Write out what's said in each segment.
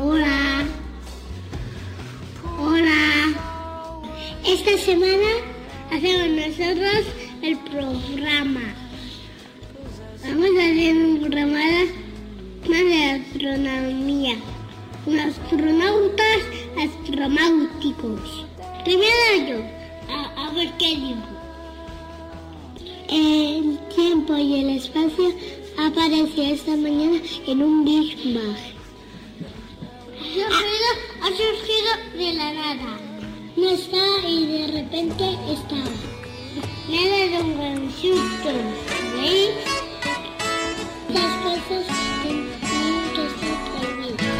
Hola. Hola. Esta semana hacemos nosotros el programa. Vamos a hacer un programa de astronomía. Con astronautas astronáuticos. Primero yo. A, a ver qué digo. El tiempo y el espacio apareció esta mañana en un Big Bang. Ha ha surgido de la nada. No está y de repente estaba. Me ha dado un gran susto. ¿Veis? Las cosas tenían que estar prohibidas.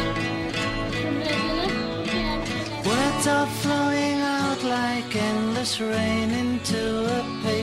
Words flowing out like endless rain into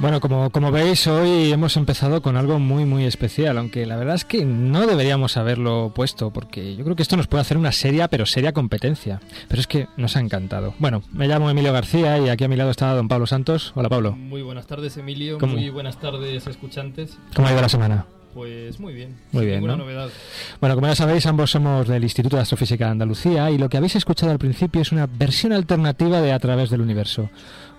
Bueno, como, como veis, hoy hemos empezado con algo muy, muy especial, aunque la verdad es que no deberíamos haberlo puesto, porque yo creo que esto nos puede hacer una seria, pero seria competencia. Pero es que nos ha encantado. Bueno, me llamo Emilio García y aquí a mi lado está don Pablo Santos. Hola, Pablo. Muy buenas tardes, Emilio. ¿Cómo? Muy buenas tardes, escuchantes. ¿Cómo ha ido la semana? Pues muy bien. Muy bien, ¿no? novedad. Bueno, como ya sabéis, ambos somos del Instituto de Astrofísica de Andalucía y lo que habéis escuchado al principio es una versión alternativa de A través del universo.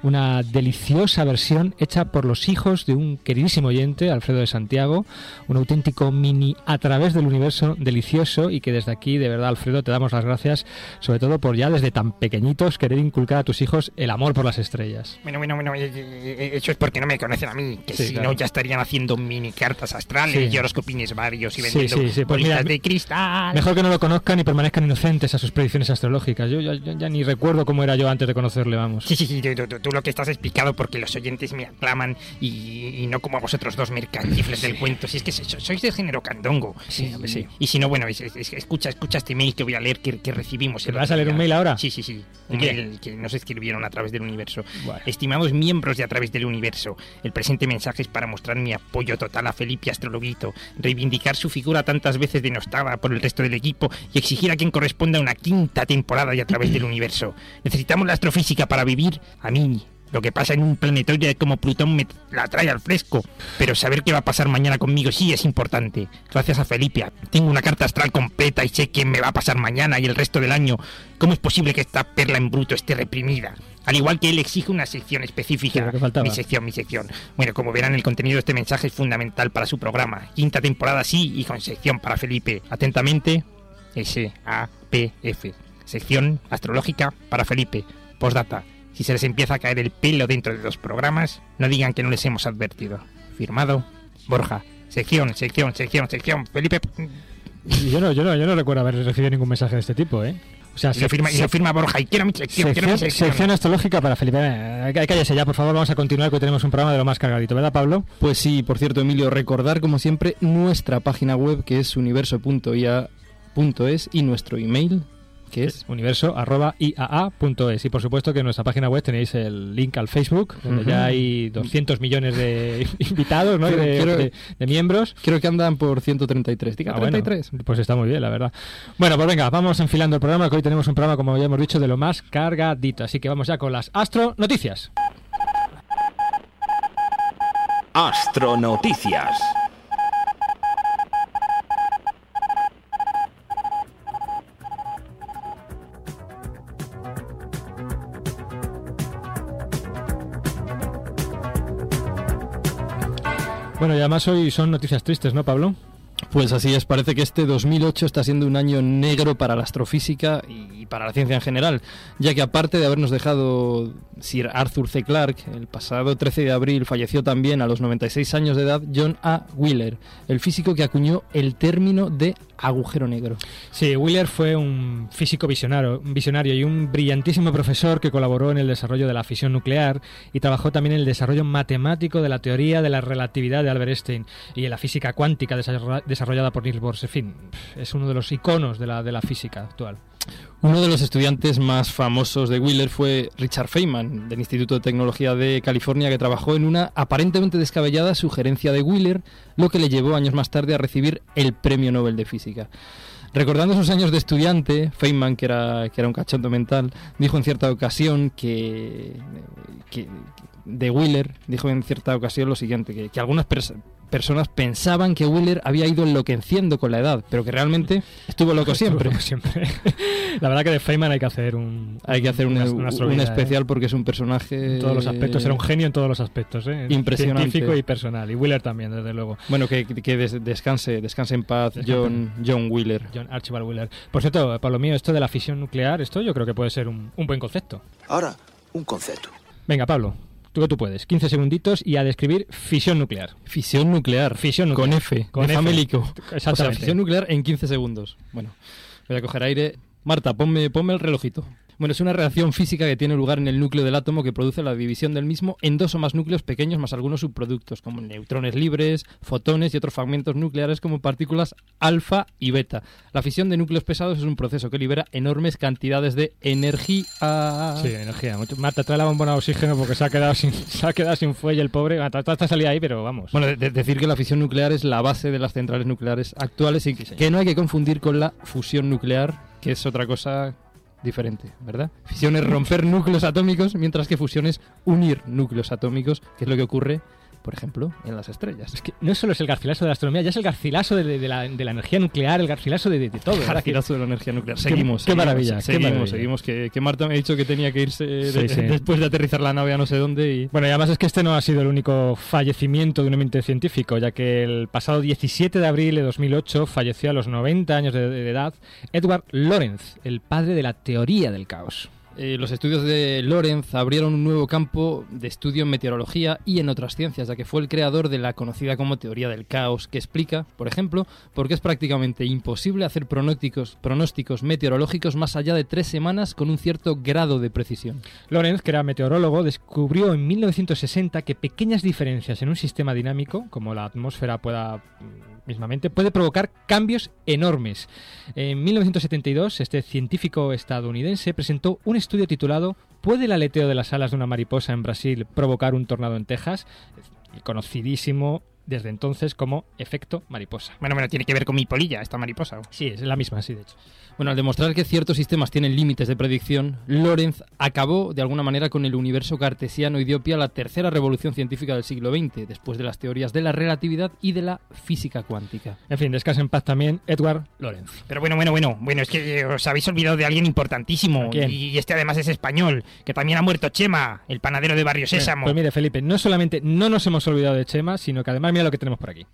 Una deliciosa versión hecha por los hijos de un queridísimo oyente, Alfredo de Santiago, un auténtico mini A través del universo delicioso y que desde aquí, de verdad, Alfredo, te damos las gracias, sobre todo por ya desde tan pequeñitos querer inculcar a tus hijos el amor por las estrellas. Bueno, bueno, bueno, eh, eh, eso es porque no me conocen a mí, que Sí, si claro. no ya estarían haciendo mini cartas astrales Sí. y horoscopines varios y vendiendo sí, pues mira, de cristal. Mejor que no lo conozcan y permanezcan inocentes a sus predicciones astrológicas. Yo ya, ni recuerdo cómo era yo antes de conocerle, vamos. Sí, sí, sí, tú, tú- tú lo que estás explicado porque los oyentes me aclaman y, y no como a vosotros dos mercantifles del cuento. Si es que so- sois del género candongo. Sí, hombre, sí. Y si no, bueno, es- es- es- escucha, escucha este mail que voy a leer que, que recibimos. ¿Te vas a leer un mail ahora? Sí, sí, sí. ¿De Un mail que nos escribieron a través del universo. Bueno. Estimados miembros de A través del universo, el presente mensaje es para mostrar mi apoyo total a Felipe Astrologuito, reivindicar su figura tantas veces denostada por el resto del equipo y exigir a quien corresponda una quinta temporada de A través del universo. Necesitamos la astrofísica para vivir. A mí, lo que pasa en un planetario como Plutón me la trae al fresco, pero saber qué va a pasar mañana conmigo sí es importante. Gracias a Felipe, tengo una carta astral completa y sé qué me va a pasar mañana y el resto del año. ¿Cómo es posible que esta perla en bruto esté reprimida? Al igual que él exige una sección específica. mi sección, mi sección. Bueno, como verán, el contenido de este mensaje es fundamental para su programa. Quinta temporada sí y con sección para Felipe. Atentamente, S-A-P-F. Sección astrológica para Felipe. Postdata. Si se les empieza a caer el pelo dentro de los programas, no digan que no les hemos advertido. Firmado, Borja. Sección, sección, sección, sección. Felipe. Yo no, yo no, yo no recuerdo haber recibido ningún mensaje de este tipo, ¿eh? O sea, Y lo firma, y lo firma Borja. Y quiero mi sección, quiero mi sección, sección. sección astrológica para Felipe. Eh, Cállese ya, por favor, vamos a continuar, que tenemos un programa de lo más cargadito, ¿verdad, Pablo? Pues sí, por cierto, Emilio, recordar como siempre nuestra página web que es universo.ia.es y nuestro email que es universo arroba iaa.es y por supuesto que en nuestra página web tenéis el link al Facebook donde ya hay 200 millones de invitados ¿no? y de, Quiero- de- de miembros creo que andan por 133. Diga Ah, bueno, 33. pues está muy bien la verdad bueno pues venga vamos enfilando el programa que hoy tenemos un programa como ya hemos dicho de lo más cargadito así que vamos ya con las astro noticias Astronoticias. Bueno y además hoy son noticias tristes ¿no Pablo? Pues así es, parece que este 2008 está siendo un año negro para la astrofísica y para la ciencia en general, ya que aparte de habernos dejado Sir Arthur C. Clarke, el pasado 13 de abril falleció también a los 96 años de edad John A. Wheeler, el físico que acuñó el término de agujero negro. Sí, Wheeler fue un físico visionario, visionario y un brillantísimo profesor que colaboró en el desarrollo de la fisión nuclear y trabajó también en el desarrollo matemático de la teoría de la relatividad de Albert Einstein y en la física cuántica desarro- desarrollada por Niels Bohr. En fin, es uno de los iconos de la, de la física actual. Uno de los estudiantes más famosos de Wheeler fue Richard Feynman, del Instituto de Tecnología de California, que trabajó en una aparentemente descabellada sugerencia de Wheeler, lo que le llevó años más tarde a recibir el Premio Nobel de Física. Recordando sus años de estudiante, Feynman, que era, que era un cachondo mental, dijo en cierta ocasión que, que de Wheeler, dijo en cierta ocasión lo siguiente, que, que algunas pers- personas pensaban que Wheeler había ido enloqueciendo con la edad, pero que realmente estuvo loco siempre. Como siempre. la verdad que de Feynman hay que hacer un... Hay que hacer un, una- un una astrología, ¿eh? especial porque es un personaje... En todos los aspectos, era un genio en todos los aspectos, ¿eh? Impresionante. Científico y personal. Y Wheeler también, desde luego. Bueno, que, que des- descanse, descanse en paz. John, John Wheeler. John Archibald Wheeler. Por cierto, Pablo mío, esto de la fisión nuclear, esto yo creo que puede ser un, un buen concepto. Ahora, un concepto. Venga, Pablo, tú que tú puedes. 15 segunditos y a describir fisión nuclear. Fisión nuclear. Fisión nuclear. Con F. Con F. famélico. O sea, fisión nuclear en 15 segundos. Bueno, voy a coger aire. Marta, ponme, ponme el relojito. Bueno, es una reacción física que tiene lugar en el núcleo del átomo que produce la división del mismo en dos o más núcleos pequeños más algunos subproductos, como neutrones libres, fotones y otros fragmentos nucleares como partículas alfa y beta. La fisión de núcleos pesados es un proceso que libera enormes cantidades de energía. Sí, energía. Marta, trae la bombona de oxígeno porque se ha quedado sin, se ha quedado sin fuelle el pobre. Ah, Está salida ahí, pero vamos. Bueno, de- de- decir que la fisión nuclear es la base de las centrales nucleares actuales y que no hay que confundir con la fusión nuclear, que es otra cosa diferente, ¿verdad? Fisión es romper núcleos atómicos, mientras que fusión es unir núcleos atómicos, que es lo que ocurre, por ejemplo, en las estrellas. Es que no solo es el garcilaso de la astronomía, ya es el garcilaso de, de la, de la energía nuclear, el garcilaso de, de- de todo. Decir, Garcilaso de la energía nuclear. Qué- Seguimos. qué seguimos, maravilla, qué Seguimos, maravilla. seguimos. Que, que Marta me ha dicho que tenía que irse de- Sí, sí. después de aterrizar la nave a no sé dónde y... Bueno, y además es que este no ha sido el único fallecimiento de un ente científico, ya que el pasado 17 de abril de 2008 falleció a los 90 años de, de edad Edward Lorenz, el padre de la teoría del caos. Eh, los estudios de Lorenz abrieron un nuevo campo de estudio en meteorología y en otras ciencias, ya que fue el creador de la conocida como teoría del caos, que explica, por ejemplo, por qué es prácticamente imposible hacer pronósticos, pronósticos meteorológicos más allá de tres semanas con un cierto grado de precisión. Lorenz, que era meteorólogo, descubrió en 1960 que pequeñas diferencias en un sistema dinámico, como la atmósfera pueda mismamente, puede provocar cambios enormes. En 1972, este científico estadounidense presentó un estudio titulado ¿Puede el aleteo de las alas de una mariposa en Brasil provocar un tornado en Texas? Conocidísimo desde entonces como efecto mariposa. Bueno, bueno, tiene que ver con mi polilla, esta mariposa. Sí, es la misma, sí, de hecho. Bueno, al demostrar que ciertos sistemas tienen límites de predicción, Lorenz acabó de alguna manera con el universo cartesiano y dio pie a la tercera revolución científica del siglo XX, después de las teorías de la relatividad y de la física cuántica. En fin, descansa en paz también Edward Lorenz. Pero bueno, bueno, bueno, bueno, es que eh, os habéis olvidado de alguien importantísimo. Y este además es español, que también ha muerto Chema, el panadero de Barrio Sésamo. Pues mire, Felipe, no solamente no nos hemos olvidado de Chema, sino que además mira lo que tenemos por aquí.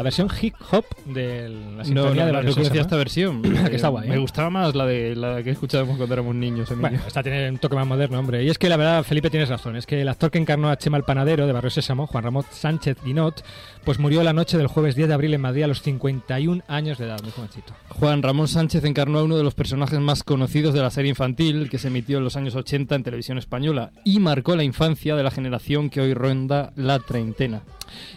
La versión hip hop de la No, no, sintonía de Barrio no conocía esta versión. Que está guay, ¿eh? Me gustaba más la de la que escuchábamos cuando éramos niños. Emilio. Bueno, esta tiene un toque más moderno, hombre. Y es que la verdad, Felipe, tienes razón. Es que el actor que encarnó a Chema el Panadero de Barrio Sésamo, Juan Ramón Sánchez Guinot, pues murió la noche del jueves 10 de abril en Madrid a los 51 años de edad, muy jovencito. Juan Ramón Sánchez encarnó a uno de los personajes más conocidos de la serie infantil que se emitió en los años 80 en televisión española y marcó la infancia de la generación que hoy ronda la treintena.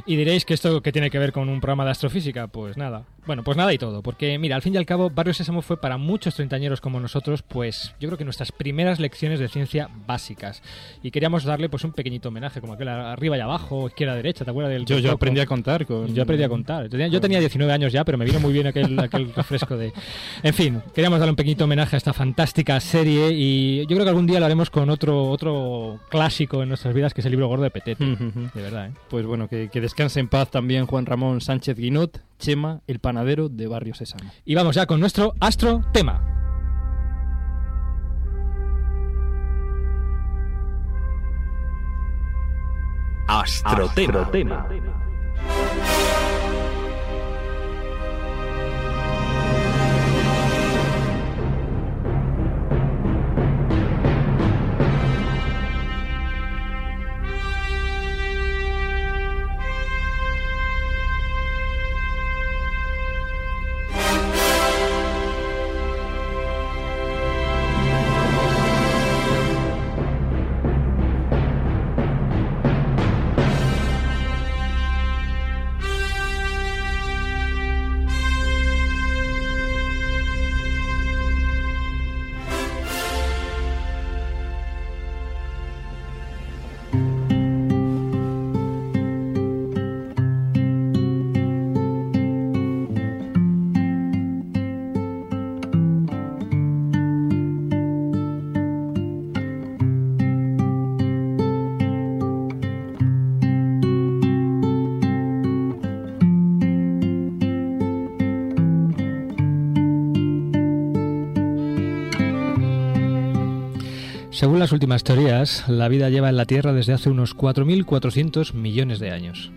Y diréis que esto que tiene que ver con un programa de astrofísica, pues nada. Bueno, pues nada y todo, porque mira, al fin y al cabo, Barrio Sésamo fue para muchos treintañeros como nosotros, pues yo creo que nuestras primeras lecciones de ciencia básicas. Y queríamos darle pues un pequeñito homenaje, como aquel arriba y abajo, izquierda, derecha, ¿te acuerdas del Yo, yo aprendí a contar con... Yo aprendí a contar. Yo tenía, yo tenía 19 años ya, pero me vino muy bien aquel, aquel refresco de... En fin, queríamos darle un pequeñito homenaje a esta fantástica serie y yo creo que algún día lo haremos con otro, otro clásico en nuestras vidas, que es el libro gordo de Petete. De verdad, ¿eh? Pues bueno, que, que descanse en paz también Juan Ramón Sánchez Guinot, Chema, el panadero de Barrio Sésamo. Y vamos ya con nuestro astro tema. Astrotema. Según las últimas teorías, la vida lleva en la Tierra desde hace unos 4.400 millones de años.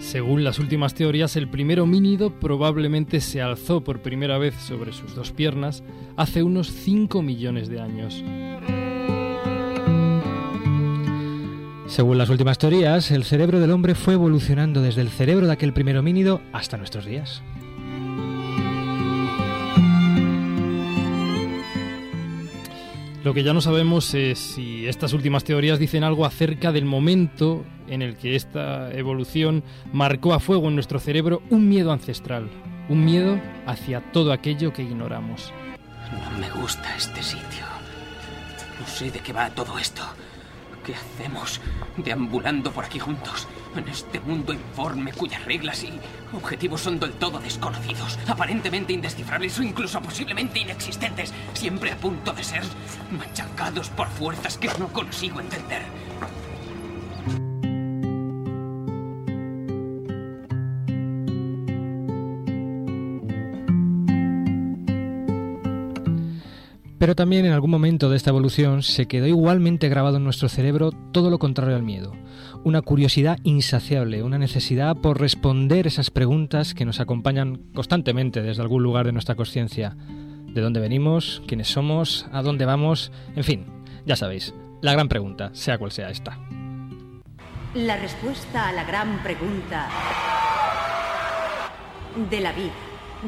Según las últimas teorías, el primer homínido probablemente se alzó por primera vez sobre sus dos piernas hace unos 5 millones de años. Según las últimas teorías, el cerebro del hombre fue evolucionando desde el cerebro de aquel primer homínido hasta nuestros días. Lo que ya no sabemos es si estas últimas teorías dicen algo acerca del momento en el que esta evolución marcó a fuego en nuestro cerebro un miedo ancestral, un miedo hacia todo aquello que ignoramos. No me gusta este sitio. No sé de qué va todo esto. ¿Qué hacemos deambulando por aquí juntos? En este mundo informe cuyas reglas y objetivos son del todo desconocidos, aparentemente indescifrables o incluso posiblemente inexistentes, siempre a punto de ser machacados por fuerzas que no consigo entender. Pero también en algún momento de esta evolución se quedó igualmente grabado en nuestro cerebro todo lo contrario al miedo. Una curiosidad insaciable, una necesidad por responder esas preguntas que nos acompañan constantemente desde algún lugar de nuestra conciencia. ¿De dónde venimos? ¿Quiénes somos? ¿A dónde vamos? En fin, ya sabéis, la gran pregunta, sea cual sea esta. La respuesta a la gran pregunta de la vida,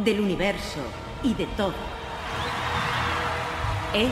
del universo y de todo es...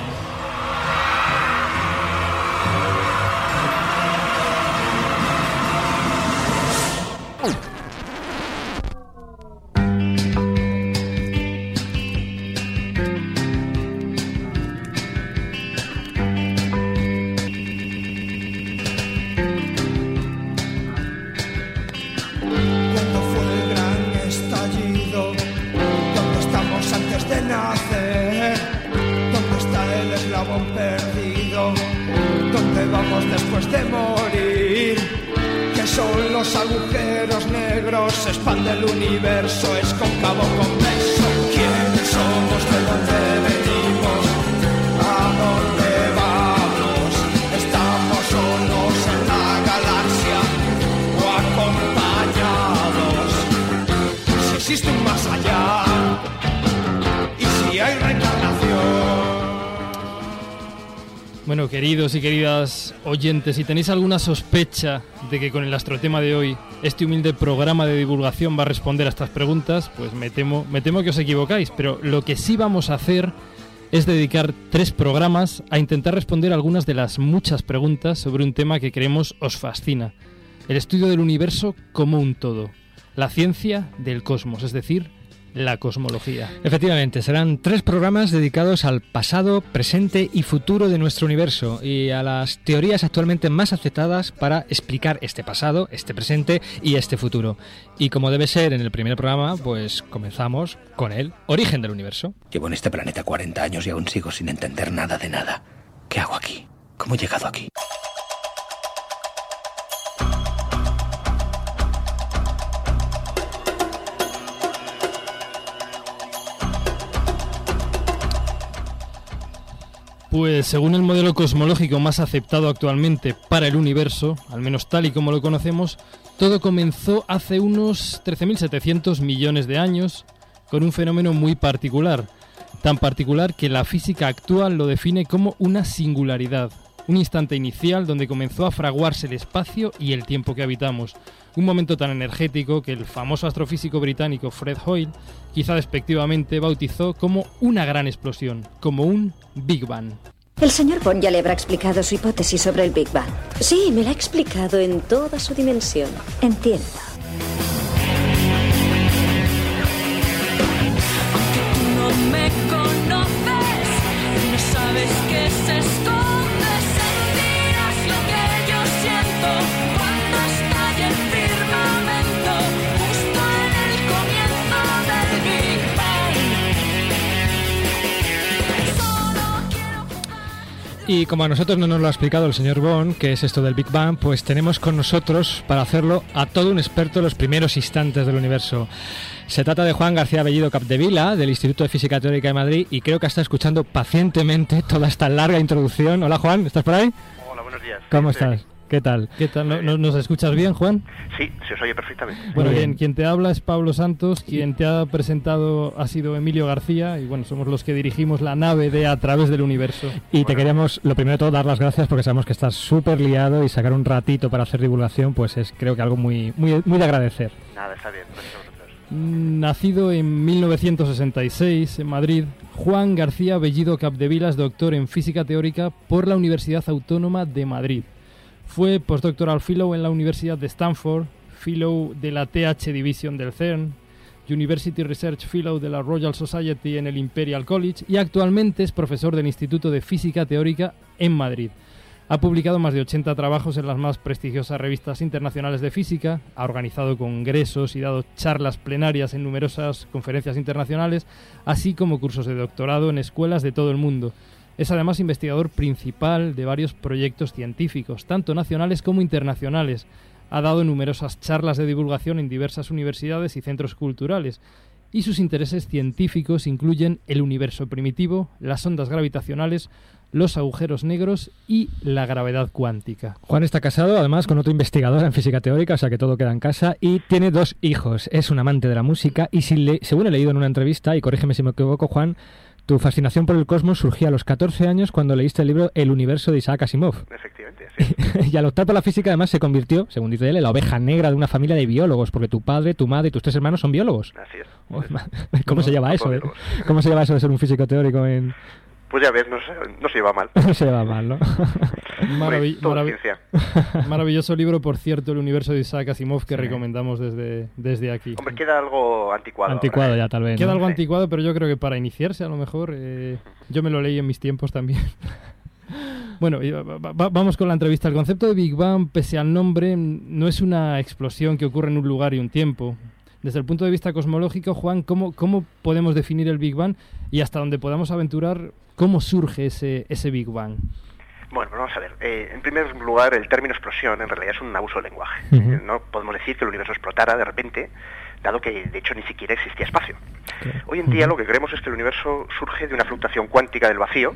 Bueno, queridos y queridas oyentes, si tenéis alguna sospecha de que con el astrotema de hoy este humilde programa de divulgación va a responder a estas preguntas, pues me temo, me temo que os equivocáis, pero lo que sí vamos a hacer es dedicar tres programas a intentar responder algunas de las muchas preguntas sobre un tema que creemos os fascina, el estudio del universo como un todo, la ciencia del cosmos, es decir, la cosmología. Efectivamente, serán tres programas dedicados al pasado, presente y futuro de nuestro universo y a las teorías actualmente más aceptadas para explicar este pasado, este presente y este futuro. Y como debe ser en el primer programa, pues comenzamos con el origen del universo. Llevo en este planeta 40 años y aún sigo sin entender nada de nada. ¿Qué hago aquí? ¿Cómo he llegado aquí? Pues según el modelo cosmológico más aceptado actualmente para el universo, al menos tal y como lo conocemos, todo comenzó hace unos 13.700 millones de años con un fenómeno muy particular, tan particular que la física actual lo define como una singularidad, un instante inicial donde comenzó a fraguarse el espacio y el tiempo que habitamos, un momento tan energético que el famoso astrofísico británico Fred Hoyle, quizá despectivamente, bautizó como una gran explosión, como un Big Bang. El señor Bond ya le habrá explicado su hipótesis sobre el Big Bang. Sí, me la ha explicado en toda su dimensión. Entiendo. Y como a nosotros no nos lo ha explicado el señor Bond, que es esto del Big Bang, pues tenemos con nosotros para hacerlo a todo un experto en los primeros instantes del universo. Se trata de Juan García Bellido Capdevila, del Instituto de Física Teórica de Madrid, y creo que está escuchando pacientemente toda esta larga introducción. Hola Juan, ¿estás por ahí? Hola, buenos días. ¿Cómo Sí, estás? ¿Qué tal? ¿Qué tal? ¿No- no- ¿Nos escuchas bien, Juan? Sí, se os oye perfectamente. Bueno, bien. quien te habla es Pablo Santos, quien te ha presentado ha sido Emilio García, y bueno, somos los que dirigimos la nave de A través del universo. Y te queríamos, lo primero de todo, dar las gracias porque sabemos que estás súper liado y sacar un ratito para hacer divulgación, pues es creo que algo muy, muy, muy de agradecer. Nada, está bien. Mm, Nacido en 1966 en Madrid, Juan García Bellido Capdevila es doctor en física teórica por la Universidad Autónoma de Madrid. Fue postdoctoral fellow en la Universidad de Stanford, fellow de la TH Division del CERN, University Research Fellow de la Royal Society en el Imperial College y actualmente es profesor del Instituto de Física Teórica en Madrid. Ha publicado más de 80 trabajos en las más prestigiosas revistas internacionales de física, ha organizado congresos y dado charlas plenarias en numerosas conferencias internacionales, así como cursos de doctorado en escuelas de todo el mundo. Es además investigador principal de varios proyectos científicos, tanto nacionales como internacionales. Ha dado numerosas charlas de divulgación en diversas universidades y centros culturales, y sus intereses científicos incluyen el universo primitivo, las ondas gravitacionales, los agujeros negros y la gravedad cuántica. Juan está casado, además, con otro investigador en física teórica, o sea que todo queda en casa, y tiene dos hijos. Es un amante de la música y, según he leído en una entrevista, y corrígeme si me equivoco, Juan, tu fascinación por el cosmos surgió a los 14 años cuando leíste el libro El universo de Isaac Asimov. Efectivamente, sí. y al optar por la física, además, se convirtió, según dice él, en la oveja negra de una familia de biólogos, porque tu padre, tu madre y tus tres hermanos son biólogos. Así es. Oh, ¿Cómo se no eso? eh? ¿Cómo se lleva eso de ser un físico teórico en... Pues ya ves, no se, no se lleva mal. No se lleva mal, ¿no? Maravi- todo maravi- ciencia. maravilloso libro, por cierto, El universo de Isaac Asimov, que Sí. recomendamos desde, desde aquí. Hombre, queda algo anticuado. Anticuado ahora, ¿eh? ya, tal vez. Queda ¿no? algo Sí. anticuado, pero yo creo que para iniciarse, a lo mejor, eh, yo me lo leí en mis tiempos también. bueno, vamos con la entrevista. El concepto de Big Bang, pese al nombre, no es una explosión que ocurre en un lugar y un tiempo. Desde el punto de vista cosmológico, Juan, ¿cómo, cómo podemos definir el Big Bang y hasta donde podamos aventurar cómo surge ese, ese Big Bang? Bueno, pues vamos a ver. Eh, en primer lugar, el término explosión en realidad es un abuso del lenguaje. Eh, No podemos decir que el universo explotara de repente, dado que de hecho ni siquiera existía espacio. Hoy en día lo que creemos es que el universo surge de una fluctuación cuántica del vacío,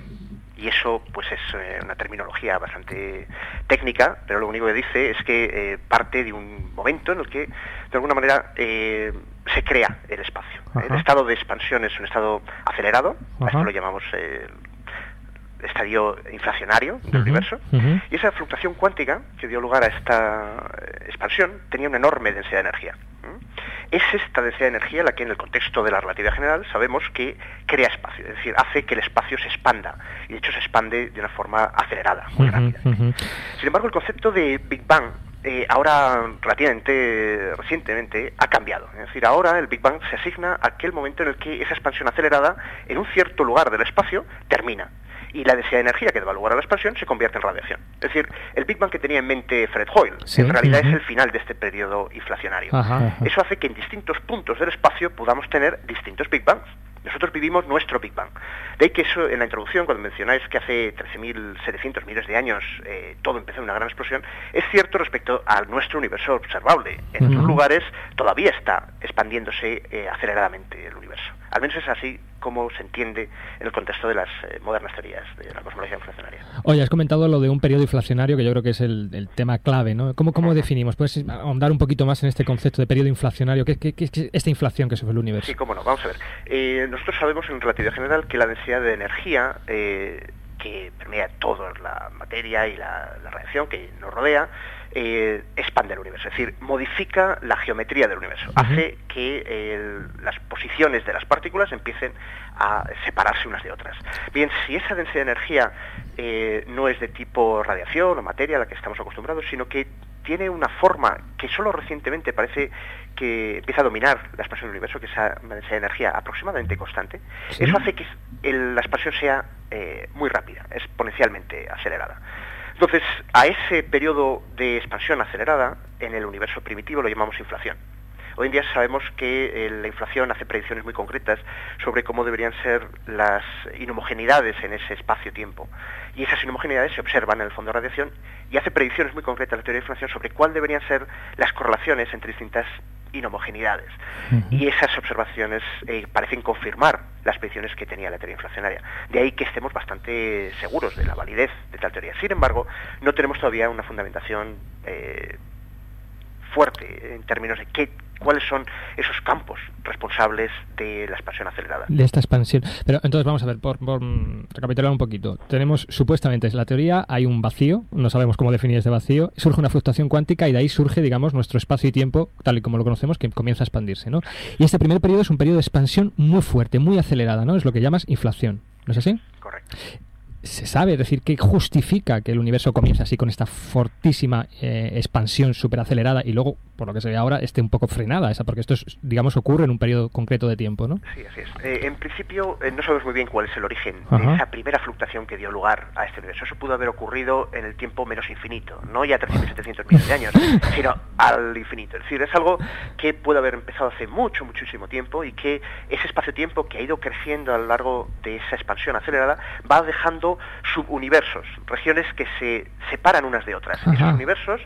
y eso pues es eh, una terminología bastante técnica, pero lo único que dice es que eh, parte de un momento en el que de alguna manera eh, se crea el espacio. Ajá. El estado de expansión es un estado acelerado, a Ajá. esto lo llamamos eh, estadio inflacionario del universo, y esa fluctuación cuántica que dio lugar a esta eh, expansión tenía una enorme densidad de energía. Es esta densidad de energía la que en el contexto de la relatividad general sabemos que crea espacio, es decir, hace que el espacio se expanda, y de hecho se expande de una forma acelerada, muy rápida. Sin embargo, el concepto de Big Bang eh, ahora relativamente recientemente ha cambiado. Es decir, ahora el Big Bang se asigna a aquel momento en el que esa expansión acelerada en un cierto lugar del espacio termina. Y la densidad de energía que da lugar a la expansión se convierte en radiación. Es decir, el Big Bang que tenía en mente Fred Hoyle, Sí, en realidad es el final de este periodo inflacionario. Ajá, ajá. Eso hace que en distintos puntos del espacio podamos tener distintos Big Bangs. Nosotros vivimos nuestro Big Bang. De ahí que eso, en la introducción, cuando mencionáis que hace 13.700 millones de años eh, todo empezó en una gran explosión, es cierto respecto a nuestro universo observable. En otros lugares todavía está expandiéndose eh, aceleradamente el universo. Al menos es así como se entiende en el contexto de las eh, modernas teorías de la cosmología inflacionaria. Oye, has comentado lo de un periodo inflacionario, que yo creo que es el, el tema clave, ¿no? ¿Cómo, ¿Cómo definimos? ¿Puedes ahondar un poquito más en este concepto de periodo inflacionario? ¿Qué, qué- qué es esta inflación que sufre el universo? Sí, cómo no, vamos a ver. Eh, nosotros sabemos en relatividad general que la densidad de energía eh, que permea toda la materia y la, la radiación que nos rodea eh, expande el universo, es decir, modifica la geometría del universo, hace que eh, las posiciones de las partículas empiecen a separarse unas de otras. Bien, si esa densidad de energía eh, no es de tipo radiación o materia a la que estamos acostumbrados, sino que tiene una forma que solo recientemente parece que empieza a dominar la expansión del universo, que es esa densidad de energía aproximadamente constante, Sí. eso hace que el- la expansión sea muy rápida, exponencialmente acelerada. Entonces, a ese periodo de expansión acelerada, en el universo primitivo lo llamamos inflación. Hoy en día sabemos que eh, la inflación hace predicciones muy concretas sobre cómo deberían ser las inhomogeneidades en ese espacio-tiempo. Y esas inhomogeneidades se observan en el fondo de radiación y hace predicciones muy concretas la teoría de inflación sobre cuál deberían ser las correlaciones entre distintas inhomogeneidades. Y esas observaciones eh, parecen confirmar las predicciones que tenía la teoría inflacionaria. De ahí que estemos bastante seguros de la validez de tal teoría. Sin embargo, no tenemos todavía una fundamentación eh, fuerte en términos de qué, cuáles son esos campos responsables de la expansión acelerada. De esta expansión. Pero entonces vamos a ver, por, por mm, recapitular un poquito. Tenemos supuestamente es la teoría, hay un vacío, no sabemos cómo definir ese vacío, surge una fluctuación cuántica y de ahí surge, digamos, nuestro espacio y tiempo, tal y como lo conocemos, que comienza a expandirse, ¿no? Y este primer periodo es un periodo de expansión muy fuerte, muy acelerada, ¿no? Es lo que llamas inflación. ¿No es así? Correcto. Se sabe, es decir, que justifica que el universo comience así con esta fortísima eh, expansión súper acelerada y luego, por lo que se ve ahora, esté un poco frenada esa, porque esto, es, digamos, ocurre en un periodo concreto de tiempo, ¿no? Sí, así es. Eh, en principio, eh, no sabemos muy bien cuál es el origen Ajá. de esa primera fluctuación que dio lugar a este universo. Eso pudo haber ocurrido en el tiempo menos infinito, no ya 300, 700 millones de años, sino al infinito. Es decir, es algo que puede haber empezado hace mucho, muchísimo tiempo y que ese espacio-tiempo que ha ido creciendo a lo largo de esa expansión acelerada va dejando subuniversos, regiones que se separan unas de otras. Ajá. Esos universos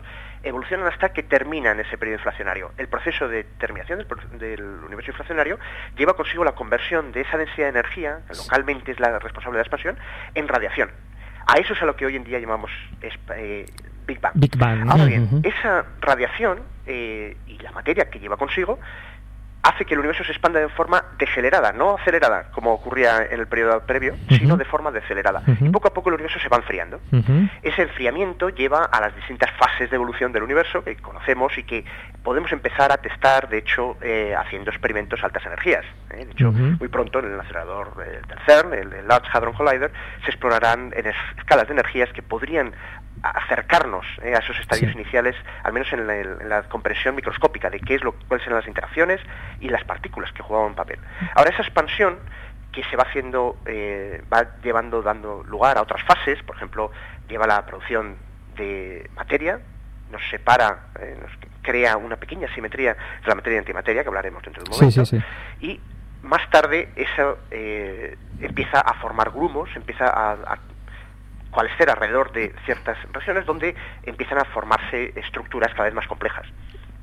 evolucionan hasta que terminan ese periodo inflacionario. El proceso de terminación del, universo inflacionario lleva consigo la conversión de esa densidad de energía, que localmente es la responsable de la expansión, en radiación. A eso es a lo que hoy en día llamamos eh, Big Bang. Big Bang. Ahora bien, esa radiación eh, y la materia que lleva consigo hace que el universo se expanda de forma decelerada, no acelerada, como ocurría en el periodo previo, sino de forma decelerada. Y poco a poco el universo se va enfriando. Ese enfriamiento lleva a las distintas fases de evolución del universo que conocemos y que podemos empezar a testar, de hecho, eh, haciendo experimentos a altas energías. ¿eh? De hecho, muy pronto en el acelerador eh, del CERN, el, el Large Hadron Collider, se explorarán en escalas de energías que podrían acercarnos eh, a esos estadios Sí. iniciales, al menos en la, en la comprensión microscópica de qué es lo, cuáles eran las interacciones y las partículas que jugaban un papel. Ahora esa expansión que se va haciendo, eh, va llevando, dando lugar a otras fases, por ejemplo, lleva la producción de materia, nos separa, nos crea una pequeña simetría de la materia y antimateria, que hablaremos dentro de un momento, sí, sí. y más tarde eso eh, empieza a formar grumos, empieza a, a coalescer alrededor de ciertas regiones donde empiezan a formarse estructuras cada vez más complejas.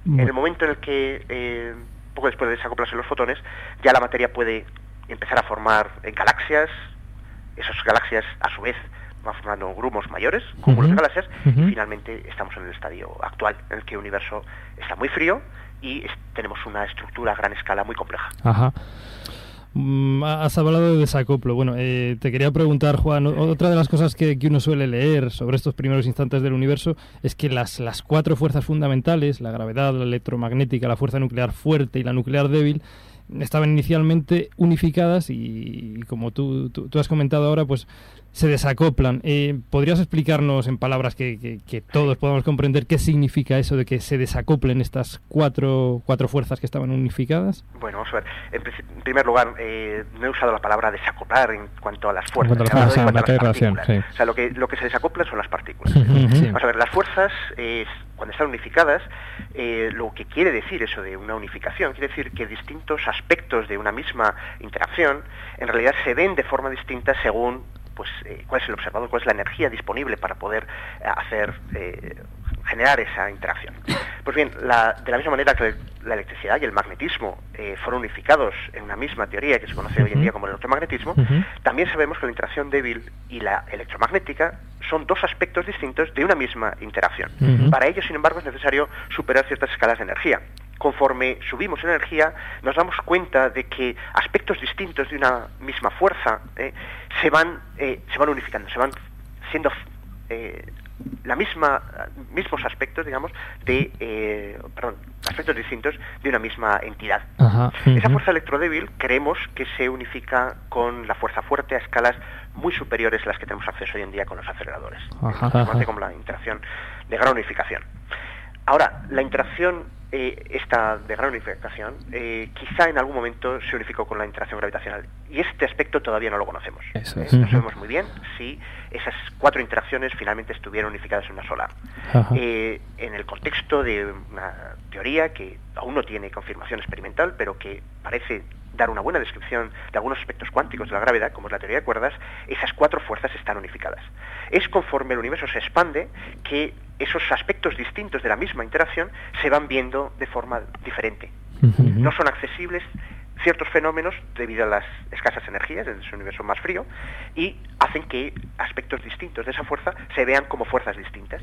Muy- En el momento en el que, eh, poco después de desacoplarse los fotones, ya la materia puede empezar a formar eh, galaxias, esas galaxias a su vez van formando grumos mayores, cúmulos Ujú, de galaxias, ujú. y finalmente estamos en el estadio actual, en el que el universo está muy frío y tenemos una estructura a gran escala muy compleja. Ajá. Mm, Has hablado de desacoplo. Bueno, eh, te quería preguntar, Juan, otra de las cosas que, que uno suele leer sobre estos primeros instantes del universo es que las, las cuatro fuerzas fundamentales, la gravedad, la electromagnética, la fuerza nuclear fuerte y la nuclear débil, estaban inicialmente unificadas y, y como tú, tú, tú has comentado ahora, pues se desacoplan. Eh, ¿Podrías explicarnos en palabras que, que- que todos podamos comprender qué significa eso de que se desacoplen estas cuatro, cuatro fuerzas que estaban unificadas? Bueno, vamos a ver. En, primer lugar, eh, no he usado la palabra desacoplar en cuanto a las fuerzas. cuanto a las he hablado fuerzas, en cuanto a las partículas. sí. O sea, lo que, lo que se desacopla son las partículas. Vamos a ver, las fuerzas, eh, cuando están unificadas, eh, lo que quiere decir eso de una unificación, quiere decir que distintos aspectos de una misma interacción en realidad se ven de forma distinta según pues eh, cuál es el observador, cuál es la energía disponible para poder eh, hacer eh, generar esa interacción. Pues bien, la- de la misma manera que la electricidad y el magnetismo eh, fueron unificados en una misma teoría que se conoce hoy en día como el electromagnetismo, también sabemos que la interacción débil y la electromagnética son dos aspectos distintos de una misma interacción. Para ello, sin embargo, es necesario superar ciertas escalas de energía. Conforme subimos en energía, nos damos cuenta de que aspectos distintos de una misma fuerza eh, se, van, eh, se van unificando, se van siendo eh, la misma mismos aspectos, digamos, de eh, perdón, aspectos distintos de una misma entidad. Ajá. Esa fuerza electrodébil creemos que se unifica con la fuerza fuerte a escalas muy superiores a las que tenemos acceso hoy en día con los aceleradores. Ajá, Se conoce ajá. como la interacción de gran unificación. Ahora, la interacción eh, esta de gran unificación, eh, quizá en algún momento se unificó con la interacción gravitacional. Y este aspecto todavía no lo conocemos. Eh. No Ujú. sabemos muy bien si esas cuatro interacciones finalmente estuvieron unificadas en una sola. Eh, en el contexto de una teoría que aún no tiene confirmación experimental, pero que parece dar una buena descripción de algunos aspectos cuánticos de la gravedad, como es la teoría de cuerdas, esas cuatro fuerzas están unificadas. Es conforme el universo se expande que esos aspectos distintos de la misma interacción se van viendo de forma diferente. No son accesibles ciertos fenómenos debido a las escasas energías de ese universo más frío y hacen que aspectos distintos de esa fuerza se vean como fuerzas distintas.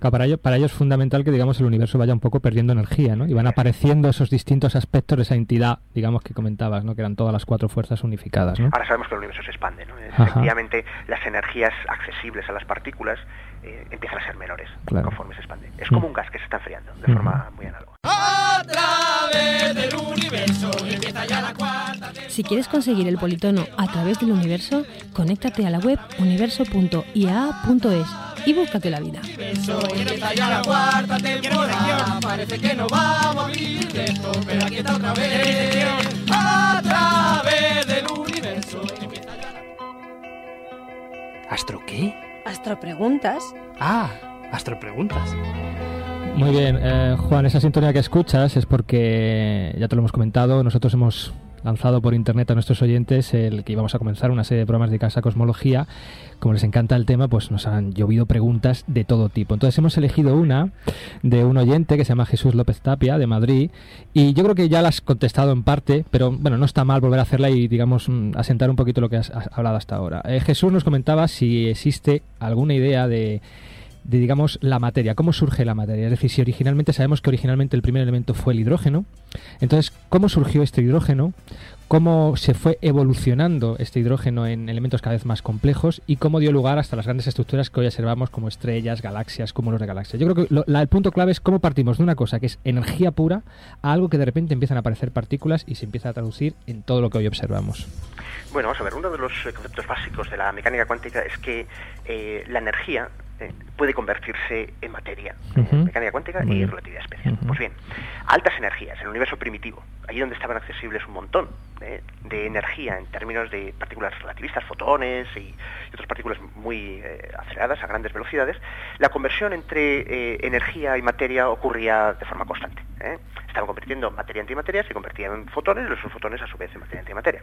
Para, ello, para ello es fundamental que digamos el universo vaya un poco perdiendo energía, ¿no? Y van apareciendo esos distintos aspectos de esa entidad, digamos que comentabas, ¿no? Que eran todas las cuatro fuerzas unificadas, ¿no? Ahora sabemos que el universo se expande, ¿no? Ajá. Efectivamente, las energías accesibles a las partículas eh, empiezan a ser menores Claro. conforme se expande. Es como un gas que se está enfriando de forma muy análoga. A través del universo empieza ya la cuarta Si quieres conseguir el politono a través del universo, conéctate a la web universo.ia.es y búscate la vida. Empieza ya la cuarta temporada. Parece que no vamos a vivir de esto, pero aquí está otra vez. A través del universo empieza ya la ¿Astro qué? Astropreguntas. Ah, astropreguntas. Muy bien, eh, Juan, esa sintonía que escuchas es porque, ya te lo hemos comentado, nosotros hemos lanzado por internet a nuestros oyentes el que íbamos a comenzar una serie de programas de casa cosmología. Como les encanta el tema, pues nos han llovido preguntas de todo tipo. Entonces hemos elegido una de un oyente que se llama Jesús López Tapia, de Madrid, y yo creo que ya la has contestado en parte, pero bueno, no está mal volver a hacerla y, digamos, mm, asentar un poquito lo que has, hablado hasta ahora. Eh, Jesús nos comentaba si existe alguna idea de de digamos la materia, cómo surge la materia. Es decir, si originalmente sabemos que originalmente el primer elemento fue el hidrógeno, entonces cómo surgió este hidrógeno, cómo se fue evolucionando este hidrógeno en elementos cada vez más complejos y cómo dio lugar hasta las grandes estructuras que hoy observamos como estrellas, galaxias, cúmulos de galaxias. Yo creo que lo- la- el punto clave es cómo partimos de una cosa que es energía pura a algo que de repente empiezan a aparecer partículas y se empieza a traducir en todo lo que hoy observamos. Bueno, vamos a ver, uno de los eh, conceptos básicos de la mecánica cuántica es que eh, la energía eh, puede convertirse en materia. Ujú. Mecánica cuántica y relatividad especial. Pues bien, altas energías, en el universo primitivo, allí donde estaban accesibles un montón eh, de energía en términos de partículas relativistas, fotones y, y otras partículas muy eh, aceleradas a grandes velocidades, la conversión entre energía y materia ocurría de forma constante. Estaban convirtiendo materia en antimateria, se convertían en fotones, y esos fotones a su vez en materia antimateria.